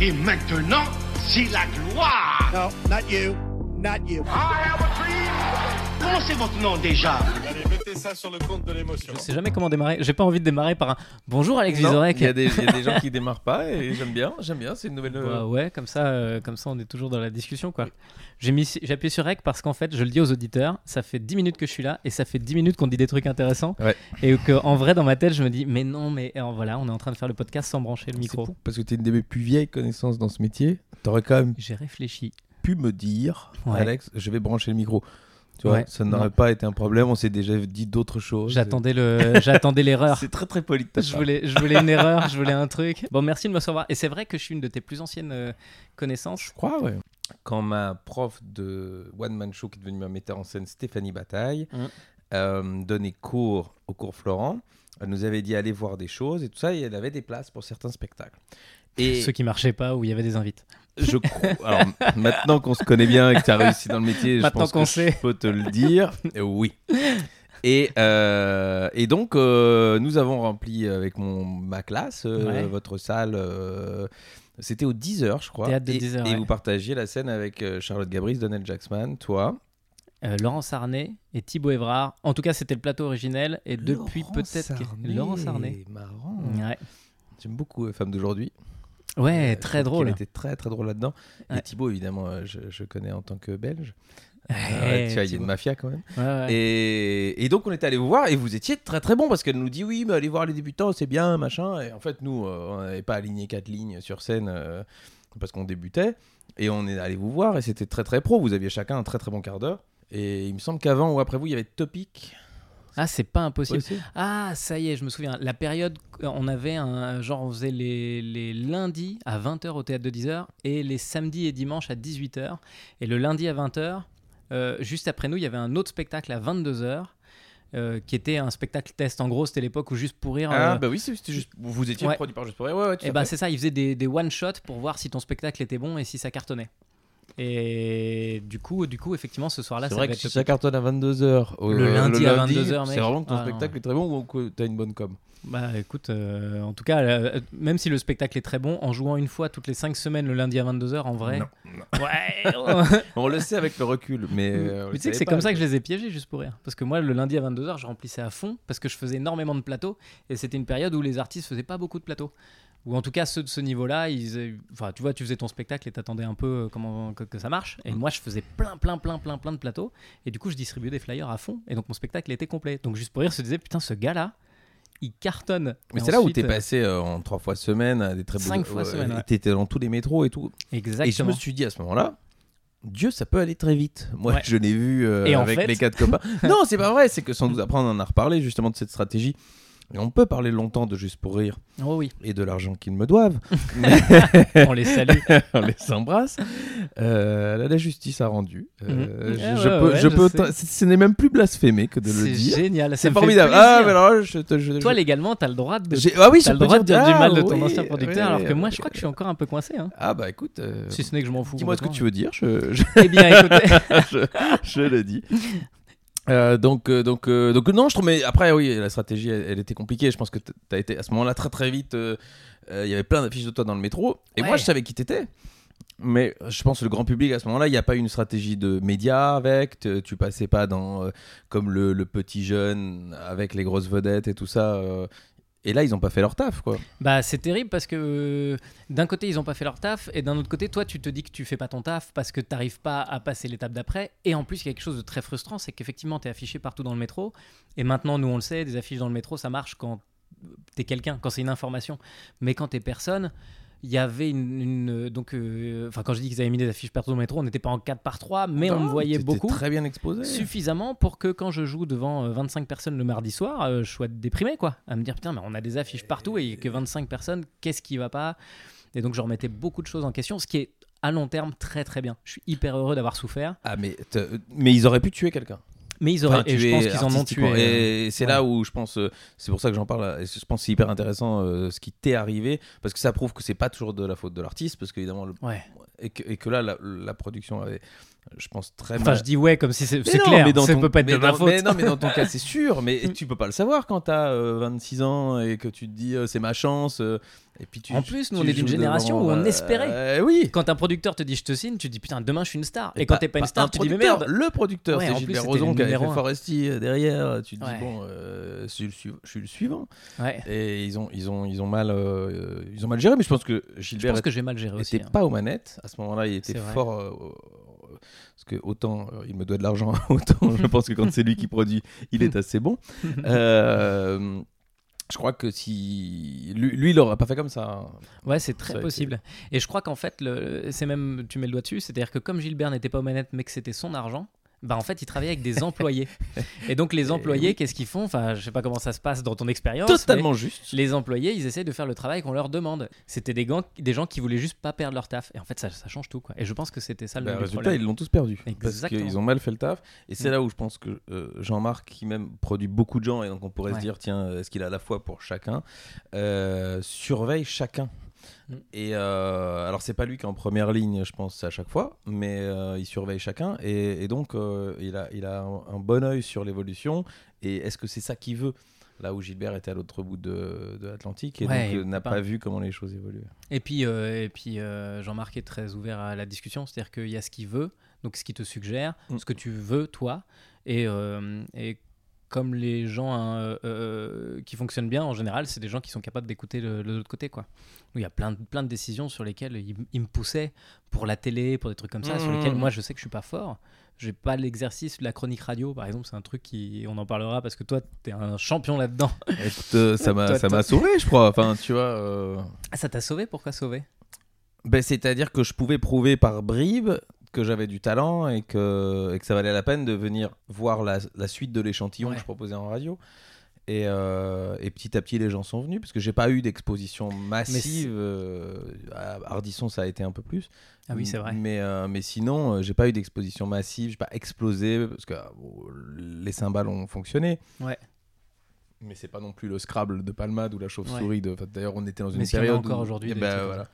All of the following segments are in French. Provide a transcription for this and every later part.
Et maintenant, c'est la gloire. No, not you. Not you. I have a dream. Comment c'est votre nom déjà Allez, mettez ça sur le compte de l'émotion. Je sais jamais comment démarrer. J'ai pas envie de démarrer par un bonjour Alex Vizorek. Il y, a des- il y a des gens qui démarrent pas et j'aime bien, j'aime bien, c'est une nouvelle. euh, Bah ouais, comme ça, euh, comme ça, on est toujours dans la discussion, quoi. J'ai mis, j'ai appuyé sur Rec parce qu'en fait, je le dis aux auditeurs, ça fait 10 minutes que je suis là et ça fait 10 minutes qu'on dit des trucs intéressants. Ouais. Et que, en vrai, dans ma tête, je me dis, mais non, mais euh, voilà, on est en train de faire le podcast sans brancher le micro. fou, parce que tu es une de mes plus vieilles connaissances dans ce métier. T'aurais quand même J'ai réfléchi. pu me dire, Ouais. Alex, je vais brancher le micro. Tu vois, Ouais, ça n'aurait pas été un problème. On s'est déjà dit d'autres choses. J'attendais le, j'attendais l'erreur. C'est très très poli de ta Je voulais, je voulais une erreur, je voulais un truc. Bon, merci de me recevoir. Et c'est vrai que je suis une de tes plus anciennes euh, connaissances. Je crois, ouais. Quand ma prof de One Man Show, qui est devenue ma metteur en scène, Stéphanie Bataille, Mhm. euh, donnait cours au cours Florent, elle nous avait dit aller voir des choses et tout ça, et elle avait des places pour certains spectacles. Et Ceux qui marchaient pas, où il y avait des invites. je. Alors maintenant qu'on se connaît bien et que tu as réussi dans le métier, je pense qu'on que sait. je peux te le dire. Oui. Et, euh, et donc, euh, nous avons rempli avec mon, ma classe, euh, Ouais. votre salle. c'était au 10h, je crois. Théâtre de et, 10 heures, et ouais. vous partagiez la scène avec Charlotte Gabris, Donald Jacksman, toi. Laurent Sarnet et Thibaut Évrard. En tout cas, c'était le plateau originel. Et depuis peut-être. Laurent Sarnet. Marrant. Ouais, J'aime beaucoup euh, Femme d'aujourd'hui. Ouais Euh, très drôle. qu'il était très très drôle là-dedans. Ouais. Et Thibaut, évidemment, euh, je, je connais en tant que belge. Euh, tu vois, il y a une mafia quand même. Ouais. Et, et donc on était allé vous voir et vous étiez très très bon parce qu'elle nous dit oui mais allez voir les débutants c'est bien machin et en fait nous euh, on n'avait pas aligné quatre lignes sur scène parce qu'on débutait et on est allé vous voir et c'était très très pro vous aviez chacun un très très bon quart d'heure et il me semble qu'avant ou après vous il y avait Topic Ah, c'est pas impossible. aussi. Ah, ça y est, je me souviens. La période, euh, on avait un genre, on faisait les, les lundis à 20h au théâtre de 10h et les samedis et dimanches à 18h. Et le lundi à 20h, euh, juste après nous, il y avait un autre spectacle à 22h. euh, qui était un spectacle test en gros c'était l'époque où juste pour rire ah euh, bah oui c'était juste vous étiez Ouais. produit par Juste pour Rire, ouais ouais Et à ben fait. c'est ça, il faisait des, des one shot pour voir si ton spectacle était bon et si ça cartonnait. Et du coup, du coup, effectivement, ce soir-là, c'est vrai va que être si ça cartonne à 22h Le lundi à 22h, mec. c'est vraiment que ton Ah, non. spectacle est très bon ou que t'as une bonne com? Bah écoute, euh, en tout cas, euh, même si le spectacle est très bon, en jouant une fois toutes les 5 semaines le lundi à 22h, en vrai. Non, Ouais. on le sait avec le recul mais, euh, Mais tu sais que c'est comme ça que je les ai piégés juste pour rire. Parce que moi, le lundi à 22h, je remplissais à fond parce que je faisais énormément de plateaux et c'était une période où les artistes faisaient pas beaucoup de plateaux. Ou en tout cas, ceux de ce niveau-là, ils, enfin, tu vois, tu faisais ton spectacle et t'attendais un peu euh, comment que, que ça marche. Et Mm. moi, je faisais plein, plein, plein, plein, plein de plateaux. Et du coup, je distribuais des flyers à fond. Et donc, mon spectacle était complet. Donc, juste pour rire, je me disais, putain, ce gars-là, il cartonne. Mais c'est là où t'es euh, passé euh, en trois fois semaine à des très beaux Cinq fois semaine, ouais. T'étais dans tous les métros et tout. Exactement. Et je me suis dit à ce moment-là, Dieu, ça peut aller très vite. Moi, Ouais. je l'ai vu euh, avec fait- les quatre copains. non, c'est pas vrai. C'est que sans doute après, on en a reparlé justement de cette stratégie. Et on peut parler longtemps de juste pour rire Oh oui, et de l'argent qu'ils me doivent. on les salue. on les embrasse. Euh, la justice a rendu. Euh, Mhm. je, Ah je peux, ouais, je je peux ce n'est même plus blasphémé que de le C'est dire. génial. C'est me fait formidable. Ah, mais alors te. Toi, légalement, t'as le droit de. ah oui, je le droit de dire du ah, mal de ton oui, ancien producteur, oui, alors que moi, je crois que je suis encore un peu coincé. Hein. Ah bah écoute, euh, Si ce n'est que je m'en fous. dis-moi ce que tu veux dire, je, Eh bien, écoutez. je le dis. Euh, donc, euh, donc, euh, donc non, je trouve, mais après, oui, la stratégie, elle, elle était compliquée. Je pense que tu as été à ce moment-là très très vite. Il y avait plein d'affiches de toi dans le métro. Et moi, je savais qui t'étais. Mais je pense que le grand public à ce moment-là, il n'y a pas eu une stratégie de médias avec. te- Tu passais pas dans euh, comme le, le petit jeune avec les grosses vedettes et tout ça. euh, et là, ils n'ont pas fait leur taf, quoi. Bah, c'est terrible parce que euh, d'un côté, ils ont pas fait leur taf, et d'un autre côté, toi, tu te dis que tu fais pas ton taf parce que t'arrives pas à passer l'étape d'après. Et en plus, il y a quelque chose de très frustrant, c'est qu'effectivement, tu es affiché partout dans le métro. Et maintenant, nous, on le sait, des affiches dans le métro, ça marche quand t'es quelqu'un, quand c'est une information. Mais quand t'es personne, il y avait une, une- donc euh, enfin quand je dis qu'ils avaient mis des affiches partout dans le métro, on n'était pas en 4 par 3 mais on me voyait beaucoup. très bien exposé. Suffisamment pour que quand je joue devant euh, 25 personnes le mardi soir, euh, je sois déprimé quoi, à me dire putain mais on a des affiches partout et il y a que 25 personnes, qu'est-ce qui va pas? Et donc je remettais beaucoup de choses en question, ce qui est à long terme très très bien. Je suis hyper heureux d'avoir souffert, Ah mais mais ils auraient pu tuer quelqu'un. Mais ils auraient Enfin, et je pense qu'ils en ont tué. euh, Et c'est ouais. là où je pense, euh, c'est pour ça que j'en parle. et je pense que c'est hyper intéressant euh, ce qui t'est arrivé parce que ça prouve que c'est pas toujours de la faute de l'artiste parce qu'évidemment Ouais. et que, et que là la, la production avait, je pense très Enfin, mal- je dis ouais comme si c'est clair, mais dans ça ton- peut pas être de ma faute. Mais non, mais dans ton cas, c'est sûr. Mais tu peux pas le savoir quand t'as euh, 26 ans et que tu te dis euh, c'est ma chance. euh, et puis tu, En plus, nous, on est d'une génération devant, où on euh, espérait. euh, oui. Quand un producteur te dit je te signe, tu te dis putain demain je suis une star. Et, quand t'es pas une star, un tu dis mais merde. Le producteur, Ouais, c'est Gilbert Rozon qui numéro fait. Foresti euh, derrière. Tu te Ouais. dis bon, euh, je, suis le je suivant. Ouais. Et ils ont, ils ont, ils ont mal, euh, ils ont mal géré. Mais je pense que Je Gilbert pense que j'ai mal géré aussi. n'était hein. pas aux manettes. À ce moment-là, il était fort. Parce que autant euh, il me doit de l'argent, autant je pense que quand c'est lui qui produit, il est assez bon. Euh, je crois que si lui, lui il l'aurait pas fait comme ça. hein. Ouais, c'est très Ça a été- possible. Et je crois qu'en fait, le... c'est même, tu mets le doigt dessus, c'est-à-dire que comme Gilbert n'était pas aux manettes, mais que c'était son argent, bah en fait, il travaillait avec des employés. Et donc les employés, qu'est-ce qu'ils font? Enfin, je sais pas comment ça se passe dans ton expérience. Totalement juste. Les employés, ils essayent de faire le travail qu'on leur demande. C'était des, gants- des gens qui voulaient juste pas perdre leur taf. Et en fait, ça, ça change tout, quoi. Et je pense que c'était ça le, Bah, résultat, problème. ils l'ont tous perdu. Parce Exactement. qu'ils ont mal fait le taf. Et c'est Mm. là où je pense que euh, Jean-Marc, qui même produit beaucoup de gens, et donc on pourrait Ouais. se dire, tiens, est-ce qu'il a la foi pour chacun euh, Surveille chacun. Mm. Et euh, alors, c'est pas lui qui est en première ligne, je pense, à chaque fois, mais euh, il surveille chacun. Et, et donc, euh, il a, il a un, un bon œil sur l'évolution. Et est-ce que c'est ça qu'il veut? Là où Gilbert était à l'autre bout de, de l'Atlantique et Ouais, donc n'a pas pas. vu comment les choses évoluaient. Et puis, et puis Jean-Marc est très ouvert à la discussion, c'est-à-dire qu'il y a ce qu'il veut, donc ce qu'il te suggère, Mm. ce que tu veux toi, et, et comme les gens hein, euh, euh, qui fonctionnent bien en général, c'est des gens qui sont capables d'écouter de l'autre côté, quoi. Il y a plein de, plein de décisions sur lesquelles il, il me poussait pour la télé, pour des trucs comme ça, sur Mm. lesquels moi je sais que je suis pas fort. J'ai pas l'exercice de la chronique radio, par exemple, c'est un truc qui, on en parlera parce que toi, tu es un champion là-dedans. Euh, ça m'a sauvé, je crois. Enfin, tu vois. euh, Ah, ça t'a sauvé? Pourquoi sauvé Ben, C'est-à-dire que je pouvais prouver par bribes que j'avais du talent et que, et que ça valait la peine de venir voir la, la suite de l'échantillon Ouais. que je proposais en radio. Et, euh, et petit à petit, les gens sont venus parce que j'ai pas eu d'exposition massive. euh, à Ardisson, ça a été un peu plus. Ah oui, c'est vrai. Mais, euh, mais sinon, j'ai pas eu d'exposition massive, j'ai pas explosé parce que bon, les cymbales ont fonctionné. Ouais. Mais c'est pas non plus le Scrabble de Palmade ou la chauve-souris. de D'ailleurs, on était dans une Mais période encore aujourd'hui, eh ben, voilà.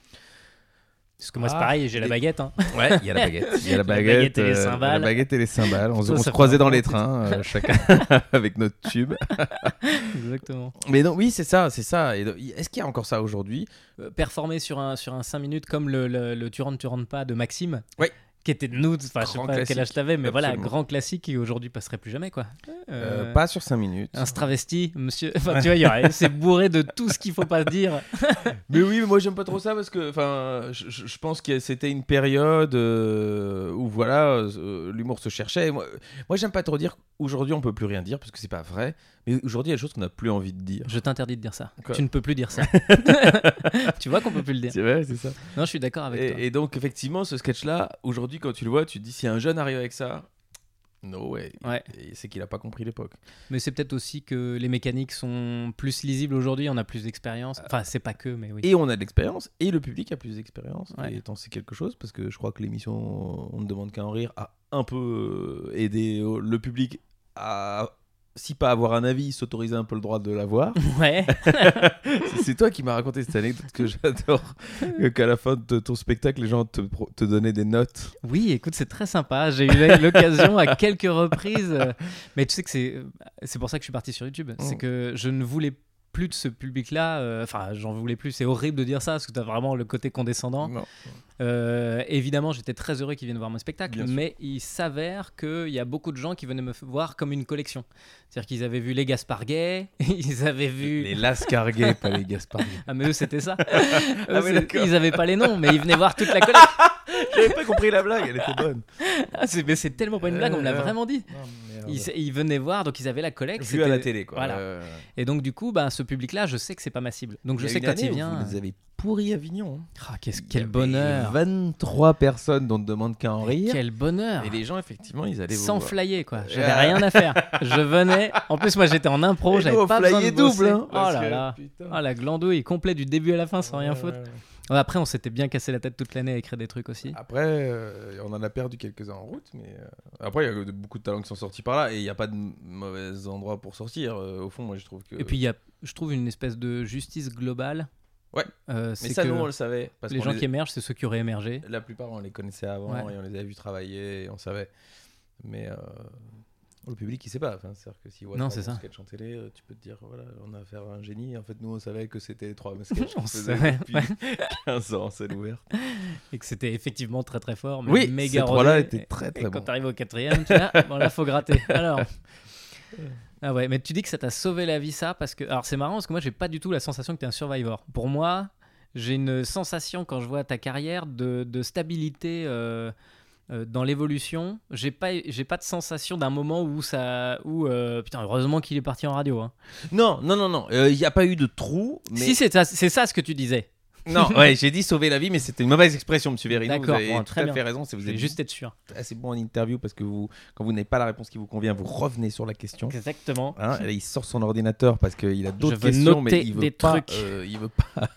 Parce que moi, c'est Ah, pareil, j'ai la baguette. Hein. Ouais, il y a la baguette. Il y a la La baguette, et les euh, cymbales. La baguette et les cymbales. On, se- Ça, on ça se croisait dans les trains, euh, chacun avec notre tube. Exactement. Mais non, oui, c'est ça, c'est ça. Est-ce qu'il y a encore ça aujourd'hui? Euh, performer sur un, sur un 5 minutes comme le, le, le Tu rentres, tu rentres pas de Maxime? Oui. Qui était de nous, enfin, je sais pas quel âge t'avais, mais voilà, grand classique qui aujourd'hui passerait plus jamais, quoi. Euh, Euh, Pas sur 5 minutes. Un travesti, monsieur. Enfin, tu vois, il y aurait- c'est bourré de tout ce qu'il faut pas dire. Mais oui, moi j'aime pas trop ça parce que enfin, je, pense que c'était une période euh, où voilà, l'humour se cherchait. Moi, moi j'aime pas trop dire aujourd'hui on peut plus rien dire parce que c'est pas vrai. Mais aujourd'hui il y a des choses qu'on a plus envie de dire. Je t'interdis de dire ça. Quoi tu ne peux plus dire ça. tu vois qu'on peut plus le dire. C'est vrai, c'est ça. Non, je suis d'accord avec toi. Et, et donc effectivement ce sketch-là, aujourd'hui quand tu le vois, tu te dis si un jeune arrive avec ça, no way. Ouais. C'est qu'il a pas compris l'époque. Mais c'est peut-être aussi que les mécaniques sont plus lisibles aujourd'hui, on a plus d'expérience. Enfin, c'est pas que, mais oui. Et on a de l'expérience, et le public a plus d'expérience. Ouais. Et t'en sais quelque chose, parce que je crois que l'émission On ne demande qu'à en rire a un peu euh, aidé euh, le public à, si pas avoir un avis, s'autoriser un peu le droit de l'avoir. Ouais. C'est- toi qui m'as raconté cette anecdote que j'adore, qu'à la fin de ton spectacle, les gens te, donnaient des notes. Oui, écoute, c'est très sympa. J'ai eu l'occasion à quelques reprises. Mais tu sais que c'est pour ça que je suis parti sur YouTube. C'est Mm. que je ne voulais plus de ce public-là. euh, Enfin, j'en voulais plus. C'est horrible de dire ça parce que tu as vraiment le côté condescendant. Euh, évidemment, j'étais très heureux qu'ils viennent voir mon spectacle, Bien sûr. mais il s'avère qu'il y a beaucoup de gens qui venaient me voir comme une collection. C'est-à-dire qu'ils avaient vu les Gaspard Gay, ils avaient vu. Les Lascarguet, pas les Gaspard. Ah, mais eux, c'était ça. Eux, Ah ils avaient pas les noms, mais ils venaient voir toute la collection. J'avais pas compris la blague, elle était bonne. Ah, c'est- mais c'est tellement pas une blague, on me l'a Euh, vraiment dit. Non, mais, ils, ils venaient voir, donc ils avaient la collecte. Vu à la télé, quoi. Voilà. Euh, Et donc du coup, bah, ce public-là, je sais que c'est pas ma cible. Donc il je sais que quand année il où vient, Vous avez pourri Avignon. hein. Ah, qu'est-ce- Il quel bonheur, 23 personnes dont on ne demande qu'à en rire. quel bonheur. Et les gens, effectivement, ils allaient Sans flyer quoi, j'avais Ah. rien à faire. Je venais, en plus moi j'étais en impro, j'avais pas besoin de double. hein, oh là là, oh la glandouille complet du début à la fin sans rien foutre. Après on s'était bien cassé la tête toute l'année à écrire des trucs aussi. Après, euh, on en a perdu quelques-uns en route, mais euh, après, il y a beaucoup de talents qui sont sortis par là et il n'y a pas de mauvais endroit pour sortir. Euh, au fond, moi, je trouve que. Et puis il y a, je trouve une espèce de justice globale. Ouais. Euh, mais c'est ça, nous, on le savait. Parce les gens qui émergent, c'est ceux qui auraient émergé. La plupart, on les connaissait avant Ouais. et on les avait vus travailler et on savait. Mais euh, le public, il sait pas. Enfin, C'est-à-dire que si voit Non, c'est ça. sketchs en télé, euh, tu peux te dire, voilà, on a affaire à un génie. En fait, nous, on savait que c'était trois sketchs qu'on On faisait depuis 15 ans, c'est ouverte. Et que c'était effectivement très très fort. Mais Oui, méga ces trois-là étaient très, Et très quand t'arrives au quatrième, tu vois, bon là faut gratter. Alors. Ah ouais, mais tu dis que ça t'a sauvé la vie ça parce que alors c'est marrant parce que moi j'ai pas du tout la sensation que t'es un survivor. Pour moi, j'ai une sensation quand je vois ta carrière de, de stabilité euh, dans l'évolution. J'ai pas j'ai pas de sensation d'un moment où ça où euh, putain heureusement qu'il est parti en radio. Hein. Non, non, non, non. Il n'y a pas eu de trou. Mais... Si c'est ça c'est ça ce que tu disais. Non, ouais, j'ai dit sauver la vie, mais c'était une mauvaise expression, monsieur Verino. Vous D'accord, avez bon, tout très à bien. fait raison. c'est- Vous êtes juste être sûr. assez bon en interview parce que vous, quand vous n'avez pas la réponse qui vous convient, vous revenez sur la question. Exactement. Hein, et là, il sort son ordinateur parce qu'il a d'autres questions, mais noter il veut pas, trucs. euh, il veut pas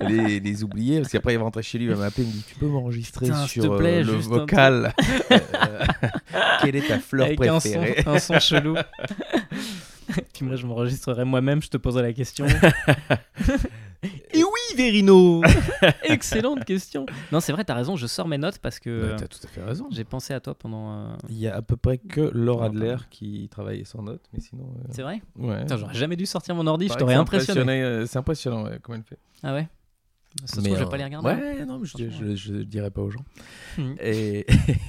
les, les oublier parce qu'après il va rentrer chez lui, il va m'appeler, il me dit tu peux m'enregistrer sur te plaît, euh, le vocal. Euh, Quelle est ta fleur Avec un son, préférée un son chelou. Puis moi, je m'enregistrerai moi-même, je te poserai la question. Verino Excellente question. Non, c'est vrai, t'as raison, je sors mes notes parce que Bah, T'as tout à fait raison. j'ai pensé à toi pendant. euh, Il y a à peu près que Laura Adler qui travaillait sans notes, mais sinon. euh, C'est vrai? ouais. J'aurais jamais dû sortir mon ordi, je t'aurais impressionné. impressionné, euh, C'est impressionnant, ouais, comment elle fait. Ah ouais? Ça se Mais, trouve, je vais euh, pas les regarder. Ouais, non, mais je, je, je le dirai pas aux gens. Mhm. Et,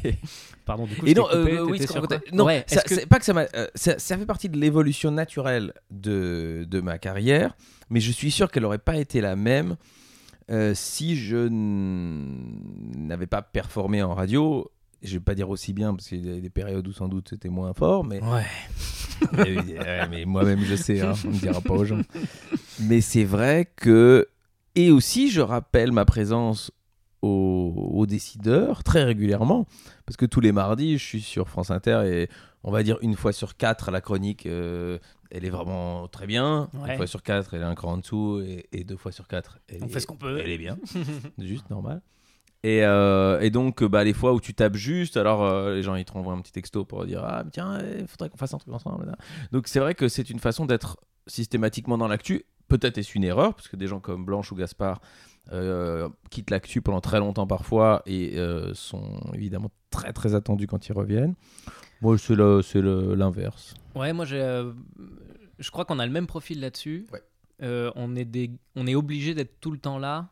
Pardon, du coup, et je t'ai non, coupé, euh, oui, sur quoi non, Ouais, ça- que- pas que ça m'a. euh, ça, ça fait partie de l'évolution naturelle de, de ma carrière, mais je suis sûr qu'elle aurait pas été la même euh, si je n'avais pas performé en radio. Je vais pas dire aussi bien parce qu'il y a des périodes où sans doute c'était moins fort, mais Ouais. mais, ouais, mais moi-même je sais, hein, on ne dira pas aux gens. Mais c'est vrai que et aussi je rappelle ma présence aux, aux décideurs très régulièrement parce que tous les mardis je suis sur France Inter et on va dire une fois sur quatre la chronique euh, elle est vraiment très bien Ouais. une fois sur quatre elle est un cran en dessous et, et deux fois sur quatre elle On est, fait ce qu'on peut. elle est bien juste normal et, euh, et donc bah, les fois où tu tapes juste alors euh, les gens ils te renvoient un petit texto pour dire ah tiens il faudrait qu'on fasse un truc ensemble donc c'est vrai que c'est une façon d'être systématiquement dans l'actu peut-être est-ce une erreur parce que des gens comme Blanche ou Gaspard euh, quittent l'actu pendant très longtemps parfois et euh, sont évidemment très très attendus quand ils reviennent moi c'est l'inverse Ouais, moi, euh, je crois qu'on a le même profil là-dessus. Ouais. On est des, on est obligé d'être tout le temps là.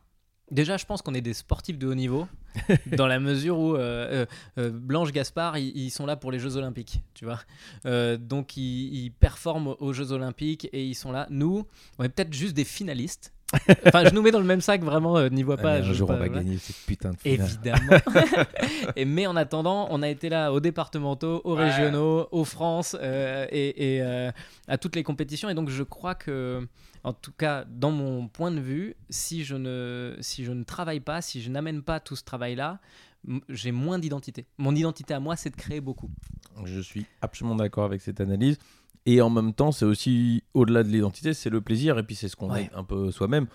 Déjà, je pense qu'on est des sportifs de haut niveau, dans la mesure où euh, euh, euh, Blanche Gaspard, ils, sont là pour les Jeux Olympiques, tu vois. Euh, donc, ils, ils performent aux Jeux Olympiques et ils sont là. Nous, on est peut-être juste des finalistes. Enfin, je nous mets dans le même sac, vraiment, euh, niveau Allez, pas. un je- jour pas- on va voilà. gagner cette putain de finale Évidemment. et, mais en attendant, on a été là aux départementaux, aux régionaux, aux France et, et, à toutes les compétitions. Et donc, je crois que, en tout cas, dans mon point de vue, si je ne, si je ne travaille pas, si je n'amène pas tout ce travail-là, j'ai moins d'identité. Mon identité à moi, c'est de créer beaucoup. Je suis absolument d'accord avec cette analyse. Et en même temps, c'est aussi au-delà de l'identité, c'est le plaisir et puis c'est ce qu'on Ouais. est un peu soi-même.